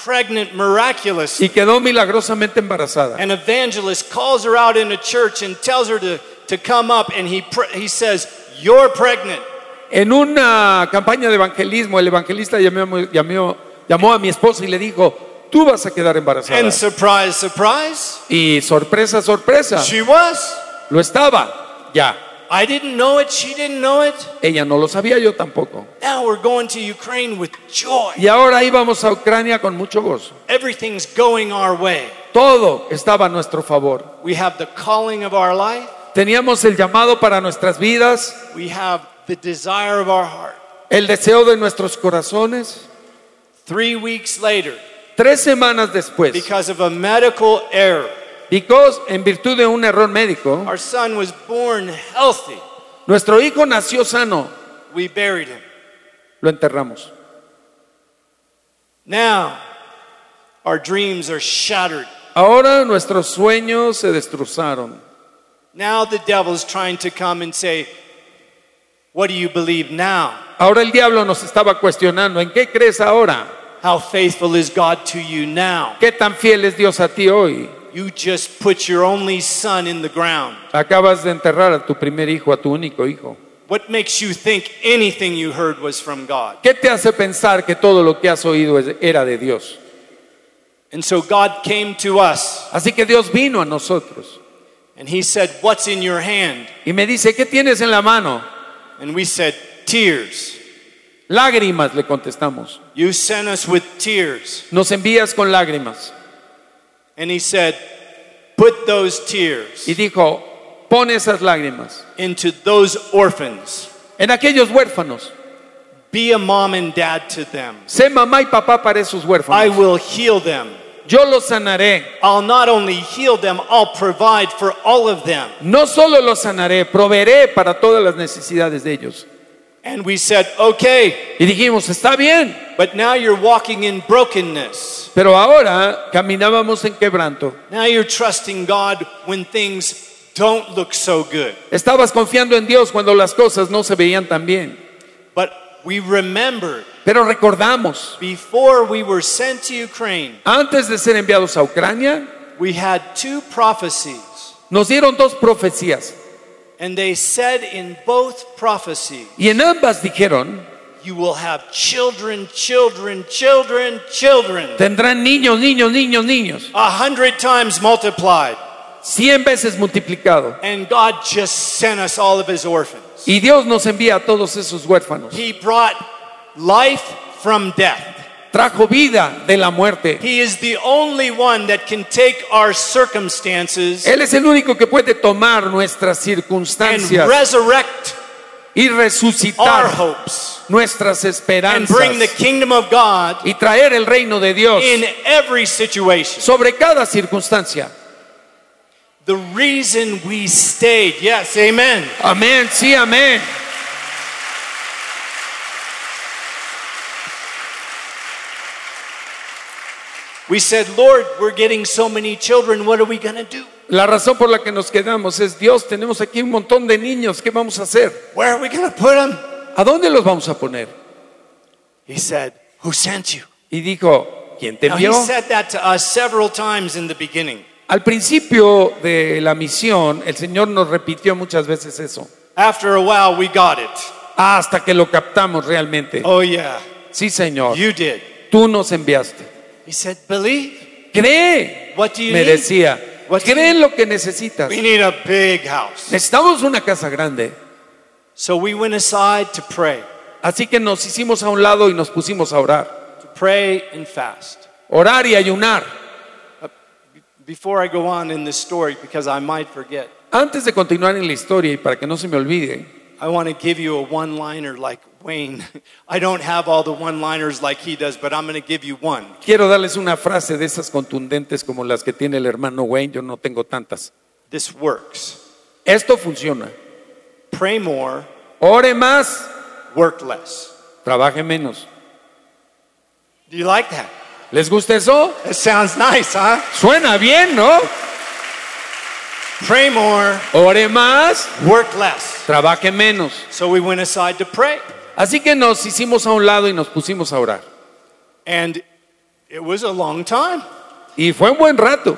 pregnant miraculously. y quedó milagrosamente embarazada. An evangelist calls her out in a church and tells her to, to come up, and he, says, You're pregnant. En una campaña de evangelismo, el evangelista llamó, llamó- llamó a mi esposa y le dijo, tú vas a quedar embarazada. And surprise, surprise, Y sorpresa, sorpresa, she was. lo estaba, ya. I didn't know it, she didn't know it. Ella no lo sabía, yo tampoco. Now we're going to Ukraine with joy. Y ahora íbamos a Ucrania con mucho gozo. Everything's going our way. Todo estaba a nuestro favor. We have the calling of our life, Teníamos el llamado para nuestras vidas, we have the desire of our heart. el deseo de nuestros corazones. Three weeks later, Tres semanas después, because of a medical error, because en virtud de un error médico, our son was born healthy. nuestro hijo nació sano, We buried him. lo enterramos. Now, our dreams are shattered. Ahora nuestros sueños se destrozaron. Now the devil's trying to come and say, What do you believe now? Ahora el diablo nos estaba cuestionando, ¿en qué crees ahora? How faithful is God to you now? ¿Qué tan fiel es Dios a ti hoy? You just put your only son in the ground. Acabas de enterrar a tu primer hijo, a tu único hijo. What makes you think anything you heard was from God? ¿Qué te hace pensar que todo lo que has oído era de Dios? And so God came to us Así que Dios vino a nosotros and He said, What's in your hand? y me dice, ¿qué tienes en la mano? And we said, Tears. Lágrimas, le contestamos. You sent us with tears. Nos envías con lágrimas. And He said, Put those tears Y dijo, pon esas lágrimas into those orphans. en aquellos huérfanos. Be a mom and dad to them. Sé mamá y papá para esos I huérfanos. will heal them. Yo los sanaré. I'll not only heal them, I'll provide for all of them. No solo los sanaré, proveeré para todas las necesidades de ellos. And we said, Okay, Y dijimos, está bien, but now you're walking in brokenness. pero ahora caminábamos en quebranto. Now you're trusting God when things don't look so good. Estabas confiando en Dios cuando las cosas no se veían tan bien. But we remember Pero recordamos, before we were sent to Ukraine, antes de ser enviados a Ucrania, we had two prophecies. nos dieron dos profecías. And they said in both prophecies, Y en ambas dijeron, You will have children, children, children, children. tendrán niños, niños, niños, niños. A hundred times multiplied. Cien veces multiplicado. And God just sent us all of his orphans. Y Dios nos envía a todos esos huérfanos. He brought life from death. Trajo vida de la muerte. He is the only one that can take our circumstances Él es el único que puede tomar nuestras and circunstancias resurrect y our resucitar hopes nuestras and bring the esperanzas kingdom of God y traer el reino de Dios in every situation. sobre cada circunstancia. The reason we stayed, yes, amen. Amén, sí, amén. We said, Lord, we're getting so many children, what are we going to do? La razón por la que nos quedamos es Dios, tenemos aquí un montón de niños, ¿qué vamos a hacer? Where are we going to put them? ¿A dónde los vamos a poner? He said, Who sent you? Y dijo, ¿quién te Now, he envió? said that to us several times in the beginning. Al principio de la misión, el Señor nos repitió muchas veces eso, After a while, we got it. hasta que lo captamos realmente. Oh, yeah, Sí, Señor, you did. tú nos enviaste. He said, Believe. Cree, What do you me need? decía, What cree en lo que necesitas. We need a big house. Necesitamos una casa grande. So we went aside to pray, Así que nos hicimos a un lado y nos pusimos a orar. to pray and fast. Orar y ayunar. Before I go on in this story, because I might forget, Antes de continuar en la historia y para que no se me olvide, I want to give you a one liner like Wayne. I don't have all the one liners like he does, but I'm going to give you one. quiero darles una frase de esas contundentes como las que tiene el hermano Wayne, yo no tengo tantas. This works. Esto funciona. Pray more, Ore más, work less. trabaje menos. Do you like that? ¿Les gusta eso? It sounds nice, huh? Suena bien, ¿no? Pray more, Ore más, work less. trabaje menos. So we went aside to pray. Así que nos hicimos a un lado y nos pusimos a orar. And it was a long time. Y fue un buen rato.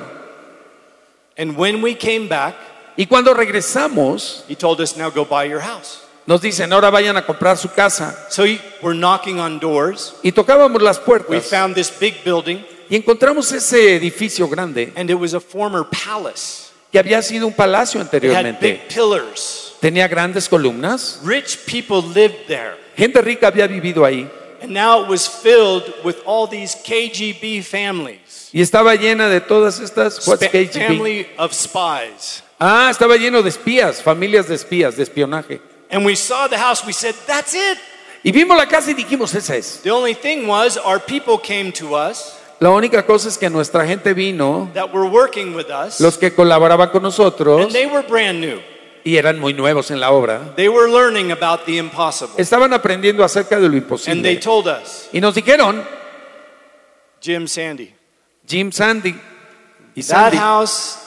And when we came back, Y cuando regresamos, he told us, now go buy your house. nos dicen, ahora vayan a comprar su casa. So he- we're knocking on doors. Y tocábamos las We puertas found this big building, y encontramos ese edificio grande and it was a former palace. que había sido un palacio It had anteriormente. big pillars. Tenía grandes columnas. Rich people lived there. Gente rica había vivido ahí. And now it was filled with all these KGB families. Y estaba llena de todas estas what's Spa- KGB? family of spies. Ah, estaba lleno de espías, familias de espías, de espionaje. And we saw the house, we said, that's it. Y vimos la casa y dijimos, esa es. The only thing was, our people came to us La única cosa es que nuestra gente vino, that were working with us, los que colaboraban con nosotros, and they were brand new. Y eran muy nuevos en la obra, They were learning about the impossible. estaban aprendiendo acerca de lo And they imposible. told us, Y nos dijeron, Jim Sandy, Jim Sandy y that Sandy, house,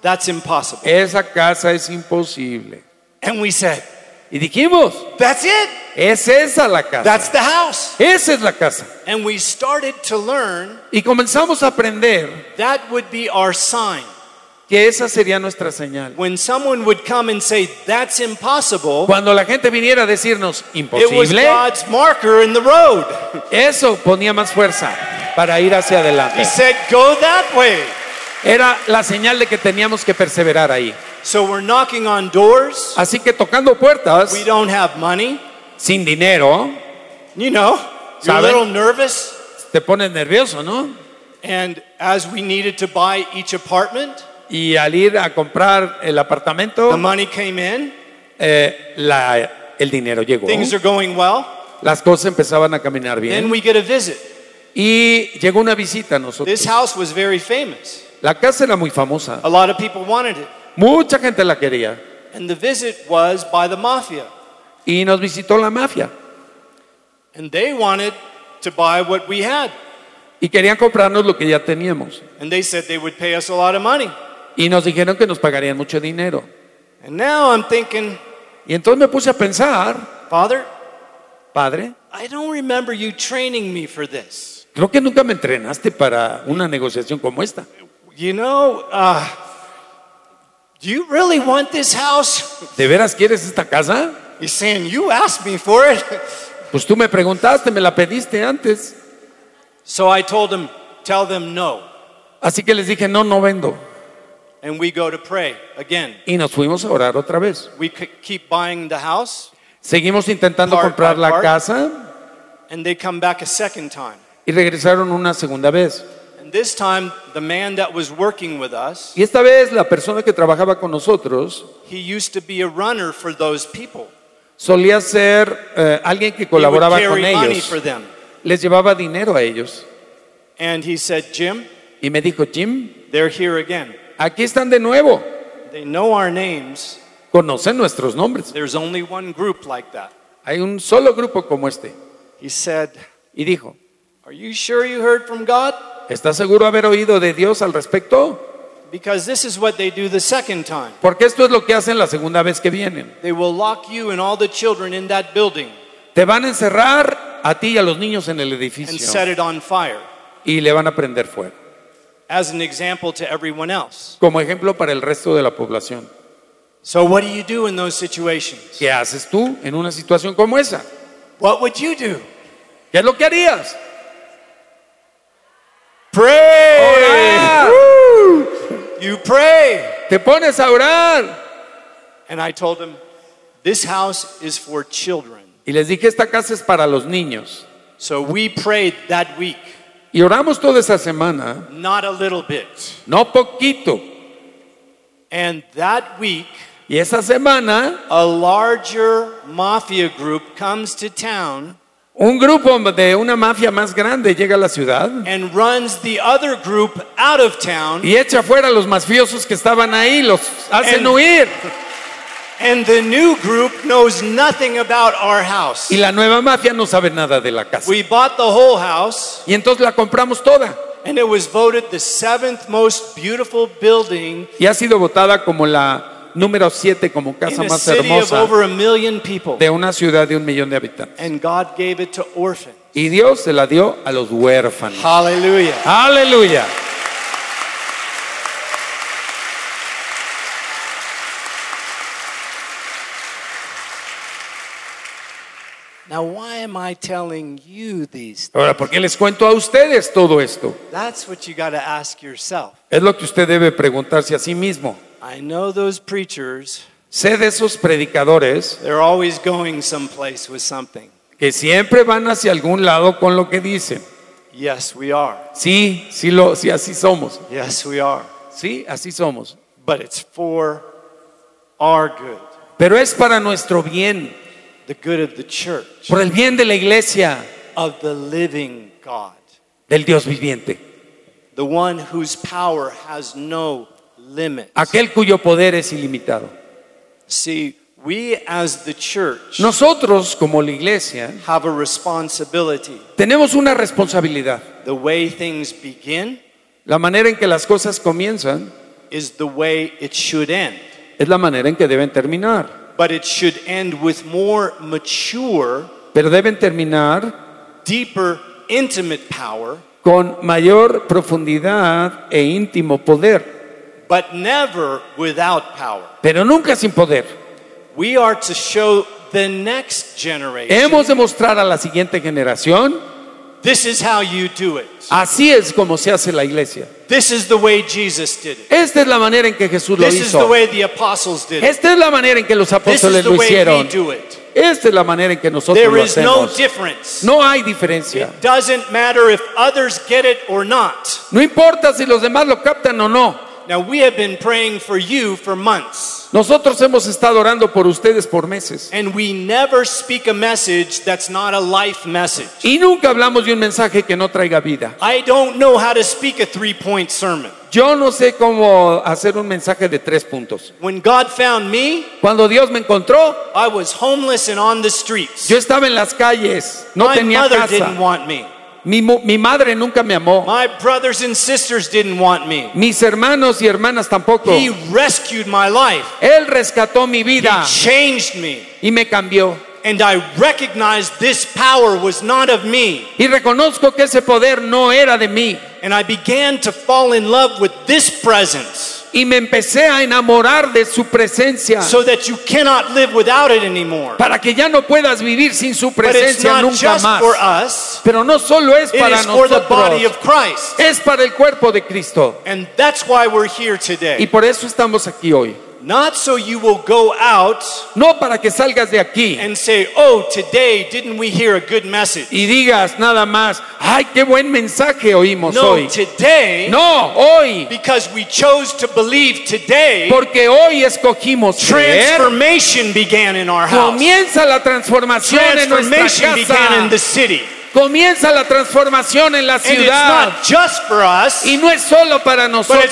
that's impossible. esa casa es imposible. And we said, Y dijimos, that's it. es esa la casa. That's the house. Esa es la casa. And we started to learn Y comenzamos a aprender that would be our sign. Que esa sería nuestra señal. When someone would come and say, that's impossible, Cuando la gente viniera a decirnos it was imposible, God's marker in the road. eso ponía más fuerza para ir hacia He adelante. said, go that way. Era la señal de que teníamos que perseverar ahí. So we're knocking on doors. Así que tocando puertas, We don't have money. sin dinero, You know, you're a little nervous. te pones nervioso, ¿no? And as we needed to buy each apartment, Y al ir a comprar el the apartamento, money came in. eh, la- el dinero llegó. Things are going well. Las cosas empezaban a caminar Then bien. we get a visit. Y llegó una visita a nosotros. This house was very famous. La casa era muy famosa. A lot of people wanted it. Mucha gente la quería. And the visit was by the mafia. Y nos visitó la mafia. And they wanted to buy what we had. Y querían comprarnos lo que ya teníamos. And they said they would pay us a lot of money. Y nos dijeron que nos pagarían mucho dinero. And now I'm thinking, Y entonces me puse a pensar, Father, padre, I don't remember you training me for this. creo que nunca me entrenaste para una negociación como esta. You know, uh, do you really want this house? ¿De veras quieres esta casa? He's saying, You asked me for it. Pues tú me preguntaste, me la pediste antes. So I told him, Tell them no. Así que les dije, no, no vendo. And we go to pray again. Y nos fuimos a orar otra vez. We keep buying the house, Seguimos intentando Part comprar by la part. casa and they come back a second time. y regresaron una segunda vez. And this time, the man that was working with us, Y esta vez la persona que trabajaba con nosotros he used to be a runner for those people. solía ser eh, alguien que He would colaboraba con carry money ellos. for them. Les llevaba dinero a ellos. And he said, Jim, Y me dijo, Jim, they're here again. Aquí están de nuevo. They know our names. Conocen nuestros nombres. There's only one group like that. Hay un solo grupo como este. He said, Y dijo, Are you sure you heard from God? ¿estás seguro haber oído de Dios al respecto? Because this is what they do the second time. Porque esto es lo que hacen la segunda vez que vienen. They will lock you and all the children in that building Te van a encerrar a ti y a los niños en el and edificio set it on fire y le van a prender fuego. As an example to everyone else. Como ejemplo para el resto de la población. So, what do you do in those situations? ¿Qué haces tú en una situación como esa? What would you do? ¿Qué es lo que harías? Pray! Orar. You pray. Te pones a orar. And I told him, This house is for children. Y les dije, esta casa es para los niños. So we prayed that week, Y oramos toda esa semana, not a little bit. no poquito. And that week, Y esa semana, a larger mafia group comes to town un grupo de una mafia más grande llega a la ciudad and runs the other group out of town. y echa fuera a los mafiosos que estaban ahí, los hacen And- huir. And the new group knows nothing about our house. Y la nueva mafia no sabe nada de la casa. We bought the whole house, Y entonces la compramos toda. and it was voted the seventh most beautiful building Y ha sido votada como la número 7 como casa in a más city of hermosa over a million people. de una ciudad de un millón de habitantes. And God gave it to orphans. Y Dios se la dio a los huérfanos. Hallelujah. Aleluya. Now, why am I telling you these things? Ahora, ¿por qué les cuento a ustedes todo esto? That's what you got to ask yourself. Es lo que usted debe preguntarse a sí mismo. I know those preachers, Sé de esos predicadores they're always going someplace with something. que siempre van hacia algún lado con lo que dicen. Yes, we are. Sí, sí, lo, sí, así somos. Yes, we are. Sí, así somos. But it's for our good, Pero es para nuestro bien, the good of the church, por el bien de la iglesia, of the living God, del Dios viviente. the one whose power has no limit. Aquel cuyo poder es ilimitado. See, we as the church Nosotros, como la iglesia, have a responsibility. tenemos una responsabilidad. The way things begin La manera en que las cosas comienzan is the way it should end. es la manera en que deben terminar. But it should end with more mature, Pero deben terminar deeper, intimate power, con mayor profundidad e íntimo poder, but never without power. pero nunca sin poder. We are to show the next generation Hemos de mostrar a la siguiente generación, this is how you do it. así es como se hace la iglesia. This is the way Jesus did it. Esta es la manera en que Jesús lo This is the hizo. way the apostles did it. Esta es la manera en que los This apóstoles is the lo way we hicieron. do it. Esta es la manera en que nosotros There lo is no hacemos. difference. No hay diferencia. It doesn't matter if others get it or not. No importa si los demás lo captan o no. Now, we have been praying for you for months, Nosotros hemos estado orando por ustedes por meses. and we never speak a message that's not a life message. Y nunca hablamos de un mensaje que no traiga vida. I don't know how to speak a three point sermon. Yo no sé cómo hacer un mensaje de tres puntos. When God found me, Cuando Dios me encontró, I was homeless and on the streets. yo estaba en las calles, no My tenía mother didn't want me. Mi, mi madre nunca me amó. My brothers and sisters didn't want me. Mis hermanos y hermanas tampoco. He rescued my life. Él rescató mi vida. He changed me. y me cambió. And I recognized this power was not of me. Y reconozco que ese poder no era de mí. And I began to fall in love with this presence Y me empecé a enamorar de su presencia. so that you cannot live without it anymore. Para que ya no puedas vivir sin su But it's presencia not nunca just más. for us, Pero no solo es it para is for the body nosotros. of Christ. Es para el cuerpo de Cristo. And that's why we're here Y today. por eso estamos aquí hoy. Not so you will go out No para que salgas de aquí and say, oh, today didn't we hear a good message? y digas nada más, ay, qué buen mensaje oímos No, hoy. today, No, hoy. because we chose to believe today, Porque hoy escogimos creer. transformation began in our house. Comienza la transformación en nuestra Transformation began in the city. Comienza la transformación en la ciudad. us, Y no es solo para nosotros,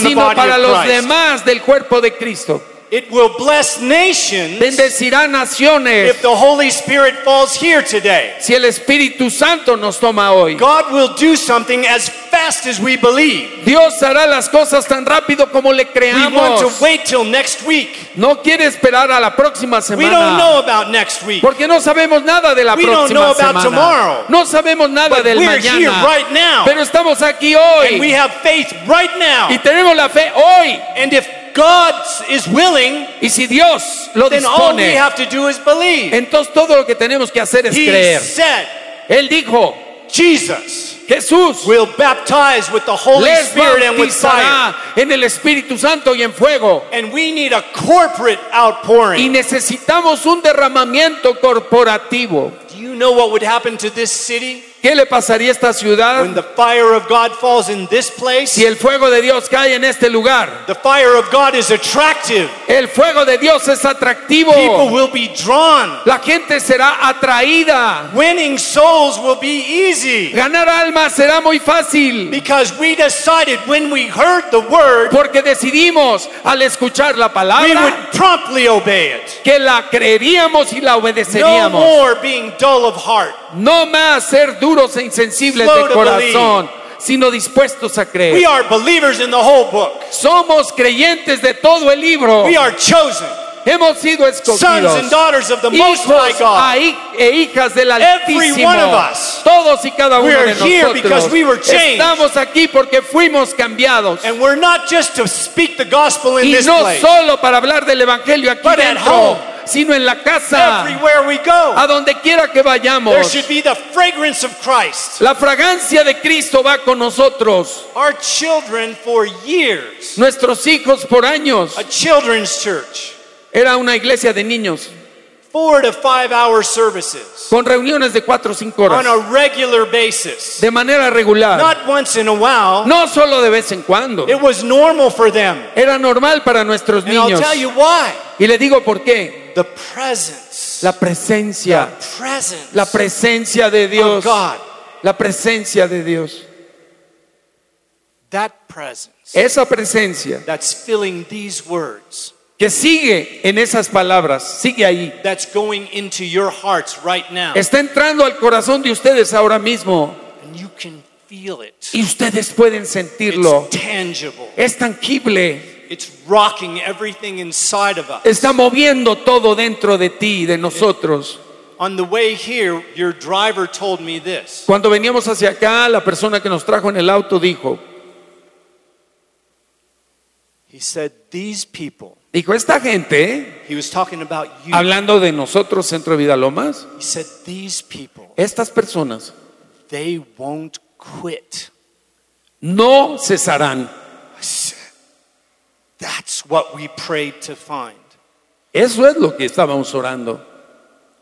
sino para los demás del cuerpo de Cristo. It will bless nations Bendecirá naciones if the Holy Spirit falls here today. si el Espíritu Santo nos toma hoy. God will do something as fast as we believe. Dios hará las cosas tan rápido como le We want creamos. to wait till next week. No quiere esperar a la próxima We don't know semana. about next week. Porque no sabemos nada de la We don't próxima know about semana. tomorrow. No sabemos nada But del we're here mañana. right now. Pero estamos aquí And we hoy. have faith right now. Y tenemos la fe hoy. And if God is willing, Y si Dios lo then all we dispone, have to do is believe. entonces todo lo que tenemos que hacer es He creer. said, Él dijo, Jesus Jesús will baptize with the Holy les Spirit and with fire. bautizará en el Espíritu Santo y en fuego. And we need a corporate Y outpouring. necesitamos un derramamiento corporativo. Do you know what would happen to this city? ¿Qué le pasaría a esta ciudad when the fire of God falls in this place? si el fuego de Dios cae en este lugar? The fire of God is attractive. El fuego de Dios es atractivo. People will be drawn. La gente será atraída. Winning souls will be easy. Ganar almas será muy fácil. Because we decided when we heard the word, Porque decidimos al escuchar la we palabra would promptly obey it. que la creeríamos y la No obedeceríamos. more being dull of heart. No más ser duros e insensibles de corazón, sino dispuestos a We creer. are believers in the whole book. Somos creyentes de todo el libro. We are chosen. Hemos sido Sons escogidos. and daughters of the Most High God. e hijas del Every Altísimo. one of us. Todos y cada We uno de here because nosotros. we were changed. Estamos aquí porque fuimos cambiados. And we're not just to speak the gospel in Y this no place. solo para hablar del Evangelio aquí dentro, home. Sino en la casa, Everywhere we go, a donde quiera que there vayamos. should be the fragrance of Christ. La fragancia de Cristo va con nosotros. Our children for years, Nuestros hijos por años. a children's church, Era una iglesia de niños four to five hour services con reuniones de cuatro o cinco on horas a regular basis. de manera regular. Not once in a while. No solo de vez en cuando. It was normal for them. Era normal para nuestros And I'll niños. tell you why. Y le digo por qué. The presence. La presencia, The presence la presencia de of Dios, God. la presencia de Dios. That presence Esa presencia that's filling these words, que sigue en esas palabras, sigue ahí. that's going into your hearts right now. Está entrando al corazón de ustedes ahora mismo And you can feel it. y ustedes pueden sentirlo. It's tangible. Es tangible. It's rocking everything inside of us. Está moviendo todo dentro de ti y de nosotros. On the way here, your driver told me this. Cuando veníamos hacia acá, la persona que nos trajo en el auto dijo, He said, These people, dijo, esta gente, he was talking about you. hablando de nosotros, Centro de Vida Lomas, He said, These people, estas personas they won't quit. no cesarán. That's what we prayed to find. Eso es lo que estábamos orando.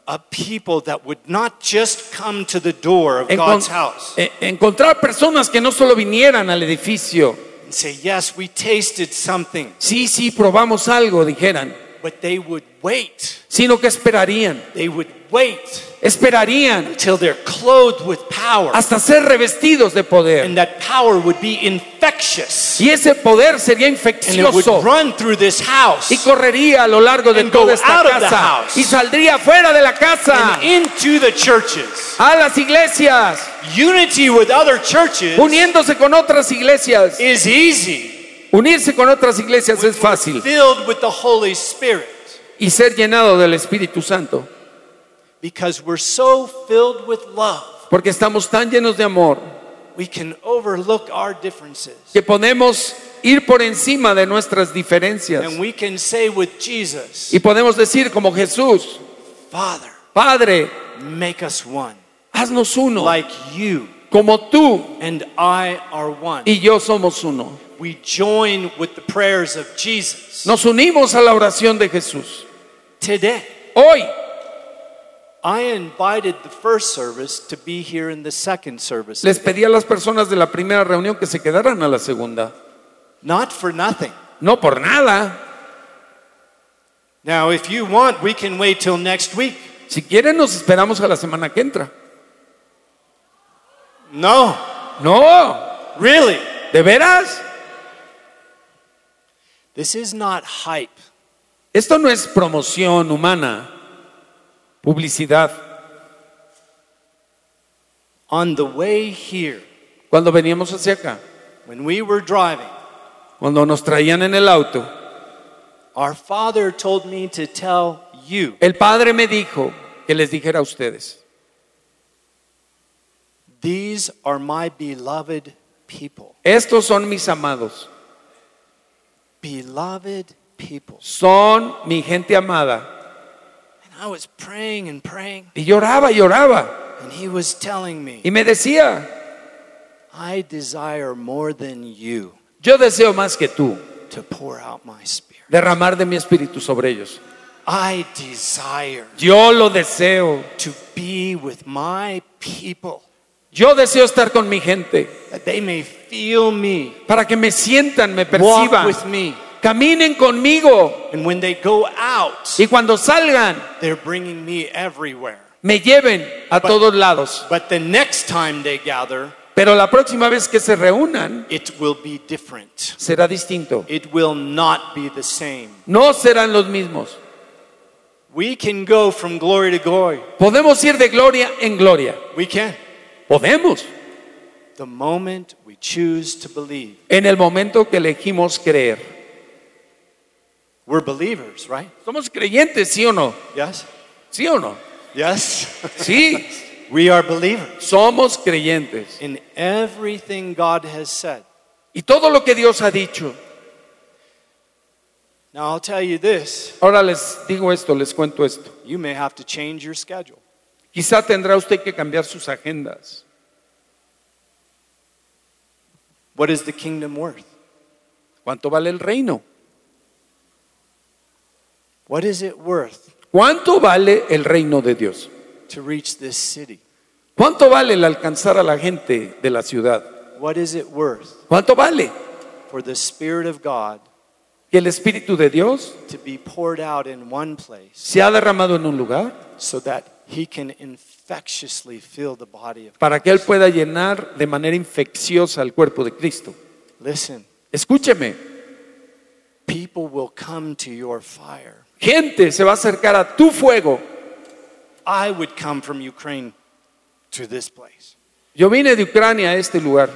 A people that would not just come to the door of Encon- God's house eh, encontrar personas que no solo vinieran al edificio, and say, Yes, we tasted something, sí, sí, probamos algo, dijeran, but they would wait. sino que esperarían, They would wait esperarían until they're clothed with power. hasta ser revestidos de poder. And that power would be infectious. Y ese poder sería And it would infeccioso run through this house y correría a lo largo de toda esta out of the casa house. y saldría fuera de la casa and into the churches. a las iglesias, Unity with other churches uniéndose con otras iglesias. is easy. Unirse con otras iglesias es fácil Filled with the Holy Spirit. y ser llenado del Espíritu Santo, Because we're so filled with love, porque estamos tan llenos de amor we can overlook our differences. que podemos ir por encima de nuestras diferencias And we can say with Jesus, y podemos decir como Jesús, Father, Padre, make us one, haznos uno, like you como tú and I are one. y yo somos uno. We join with the prayers of Jesus. Nos unimos a la oración de Jesús. Today, Hoy I invited the first service to be here in the second service. les pedí a las personas de la primera reunión que se quedaran a la segunda. Not for nothing. No por nada. Now, if you want, we can wait till next week. Si quieren, nos esperamos a la semana que entra. No, No, really. ¿de veras? This is not hype. Esto no es promoción humana, publicidad. On the way here, Cuando veníamos hacia acá, when we were driving, cuando nos traían en el auto, our Father told me to tell you el Padre me dijo que les dijera a ustedes, these are my beloved people. estos son mis amados, Beloved people. son mi gente amada. And I was praying and praying, Y lloraba, lloraba. and He was telling me, Y me decía, I desire more than you yo deseo más que tú to pour out my spirit. derramar de mi espíritu sobre ellos. I desire Yo lo deseo, to be with my people Yo deseo estar con mi gente that they may feel me, para que me sientan, me walk perciban, with me. caminen conmigo And when they go out, y cuando salgan they're bringing me everywhere. me lleven a But- todos lados. But the next time they gather, Pero la próxima vez que se reúnan it will be different. será distinto. It will not be the same. No serán los mismos. We can go from glory to glory. Podemos ir de gloria en gloria. We can. Podemos. The moment we choose to believe. En el momento que elegimos creer. We're believers, right? Somos creyentes, ¿sí o no? Yes? ¿Sí o no? Yes? Sí, we are believers somos creyentes. in everything God has said. Y todo lo que Dios ha dicho. Now, I'll tell you this Ahora les digo esto, les cuento esto. you may have to change your schedule. Quizá tendrá usted que cambiar sus agendas. What is the kingdom worth? ¿Cuánto vale el reino? What is it worth ¿Cuánto vale el reino de Dios? to reach this city? ¿Cuánto vale el alcanzar a la gente de la ciudad? What is it worth ¿Cuánto vale for the Spirit of God que el Espíritu de Dios to be poured out in one place se ha derramado en un lugar so that He can infectiously fill the body of para que Él pueda llenar de manera infecciosa el cuerpo de Cristo? Listen, Escúcheme, people will come to your fire. gente se va a acercar a tu fuego. I would come from Ukraine to this place. Yo vine de Ucrania a este lugar.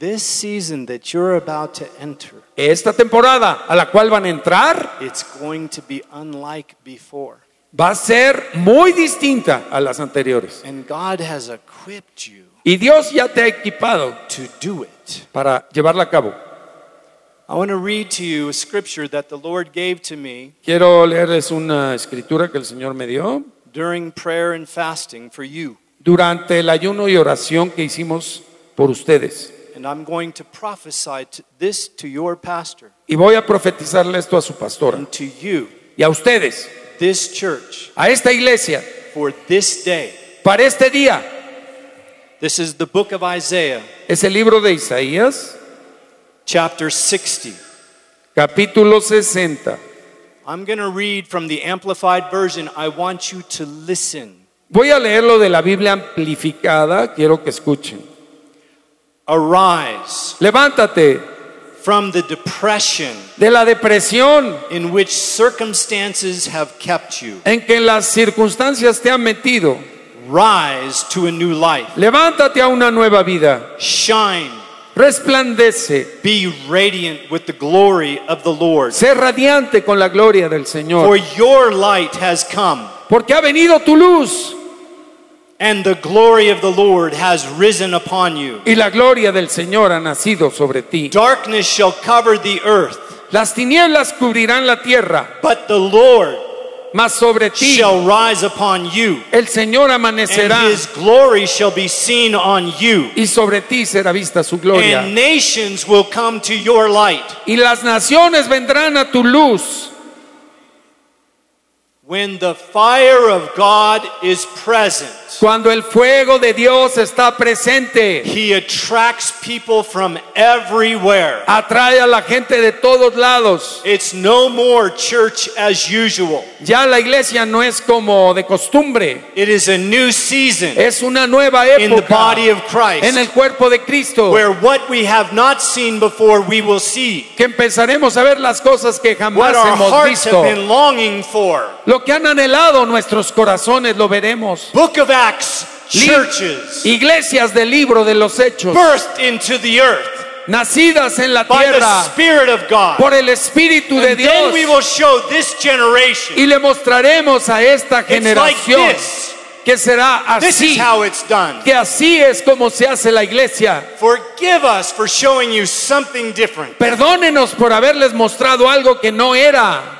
This season that you're about to enter, Esta temporada a la cual van a entrar it's going to be unlike before. va a ser muy distinta a las anteriores. And God has equipped you Y Dios ya te ha equipado to do it. para llevarla a cabo. I want to read to you a scripture that the Lord gave to me Quiero leerles una escritura que el Señor me dio during prayer and fasting for you. durante el ayuno y oración que hicimos por ustedes. And I'm going to prophesy to this to your pastor Y voy a profetizarle esto a su pastora and to you, y a ustedes, this church, a esta iglesia, for this day. para este día. This is the book of Isaiah, Es el libro de Isaías, chapter 60. capítulo 60. I'm going to read from the Amplified Version. I want you to listen. Voy a leerlo de la Biblia amplificada, quiero que escuchen. Arise Levántate from the depression de la depresión in which circumstances have kept you. en que las circunstancias te han metido. Rise to a new life. Levántate a una nueva vida. Shine. Resplandece. Be radiant with the glory of the Lord. Sé radiante con la gloria del Señor. For your light has come, Porque ha venido tu luz and the glory of the Lord has risen upon you. y la gloria del Señor ha nacido sobre ti. Darkness shall cover the earth, Las tinieblas cubrirán la tierra, but the Lord mas sobre ti shall rise upon you, el Señor amanecerá. and his glory shall be seen on you. y sobre ti será vista su gloria. And nations will come to your light. Y las naciones vendrán a tu luz. When the fire of God is present, Cuando el fuego de Dios está presente, he attracts people from everywhere. atrae a la gente de todos lados. It's no more church as usual. Ya la iglesia no es como de costumbre, It is a new season es una nueva in the época body of Christ, en el cuerpo de Cristo, where what we have not seen before we will see. que empezaremos a ver las cosas que jamás What our hemos hearts have visto. been longing for. Lo que han anhelado nuestros corazones lo veremos. Book of Acts churches Iglesias del libro de los hechos, birthed into the earth nacidas en la tierra por el Espíritu de Dios. Y le mostraremos a esta generación que será así, que así es como se hace la iglesia. Perdónenos por haberles mostrado algo que no era.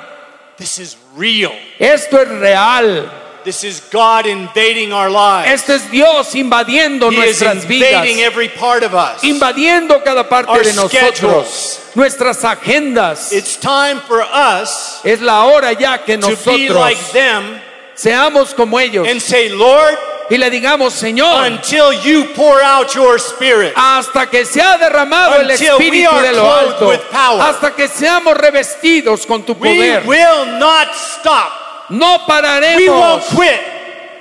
This is real. Esto es real. This is God invading our lives. Esto es Dios invadiendo He nuestras vidas, invading every part of us. invadiendo cada parte Our de nosotros, schedules. nuestras agendas. It's time for us Es la hora ya que to be like nosotros them seamos como ellos and say, Lord, y le digamos, Señor, until you pour out your spirit, hasta que se ha derramado el we Espíritu de lo alto, hasta que seamos revestidos con tu we poder, will not stop. no We won't pararemos, quit.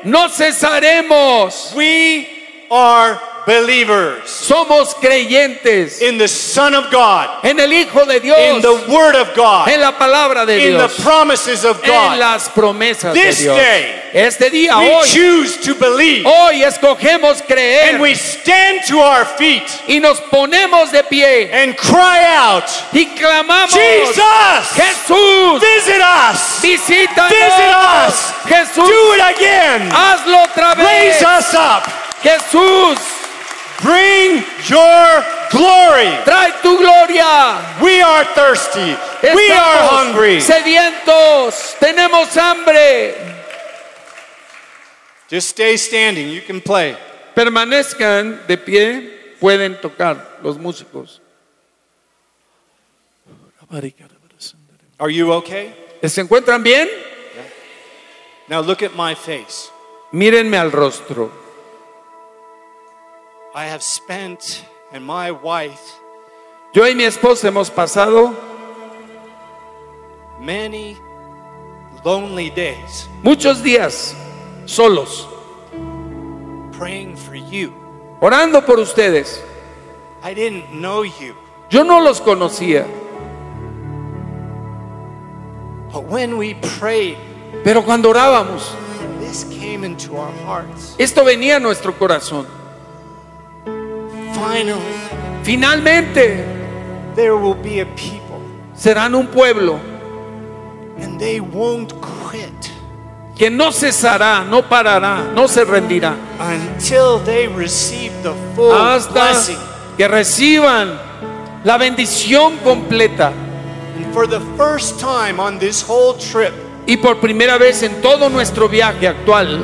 no cesaremos. We are believers Somos creyentes in the Son of God, en el Hijo de Dios. in the Word of God, en la palabra de in the promises of God. en las promesas de This Dios. day, Este día, We hoy, choose to believe hoy escogemos creer. and we stand to our feet y nos ponemos de pie and cry out, y clamamos, Jesus, Jesús, visit us, visítanos, visit us, Jesús, do it again, hazlo otra vez, raise us up, Jesús, bring your glory. trae tu gloria. We are thirsty, we are Estamos hungry. sedientos, tenemos hambre. Just stay standing, you can play. Permanezcan de pie, pueden tocar los músicos. Are you okay? ¿Se encuentran bien? Now look at my face. Mírenme al rostro. I have spent, and my wife, Yo y mi esposa hemos pasado many lonely days muchos días solos, praying for you. orando por ustedes. I didn't know you, Yo no los conocía, but when we prayed, pero cuando orábamos, this came into our hearts. esto venía a nuestro corazón. Finally, Finalmente there will be a people, serán un pueblo and they won't quit que no cesará, no parará, no se rendirá until they receive the full hasta blessing. que reciban la bendición completa. And for the first time on this whole trip, Y por primera vez en todo nuestro viaje actual,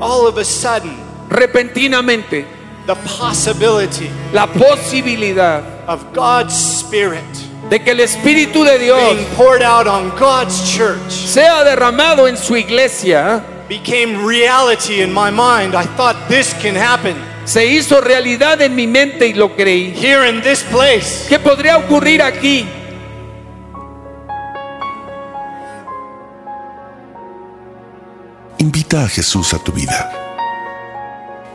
all of a sudden, repentinamente, the possibility la posibilidad of God's Spirit de que el Espíritu de Dios being poured out on God's church sea derramado en su iglesia, became reality in my mind. I thought this can happen se hizo realidad en mi mente y lo creí. here in this place. ¿Qué podría ocurrir aquí? Invita a Jesús a tu vida.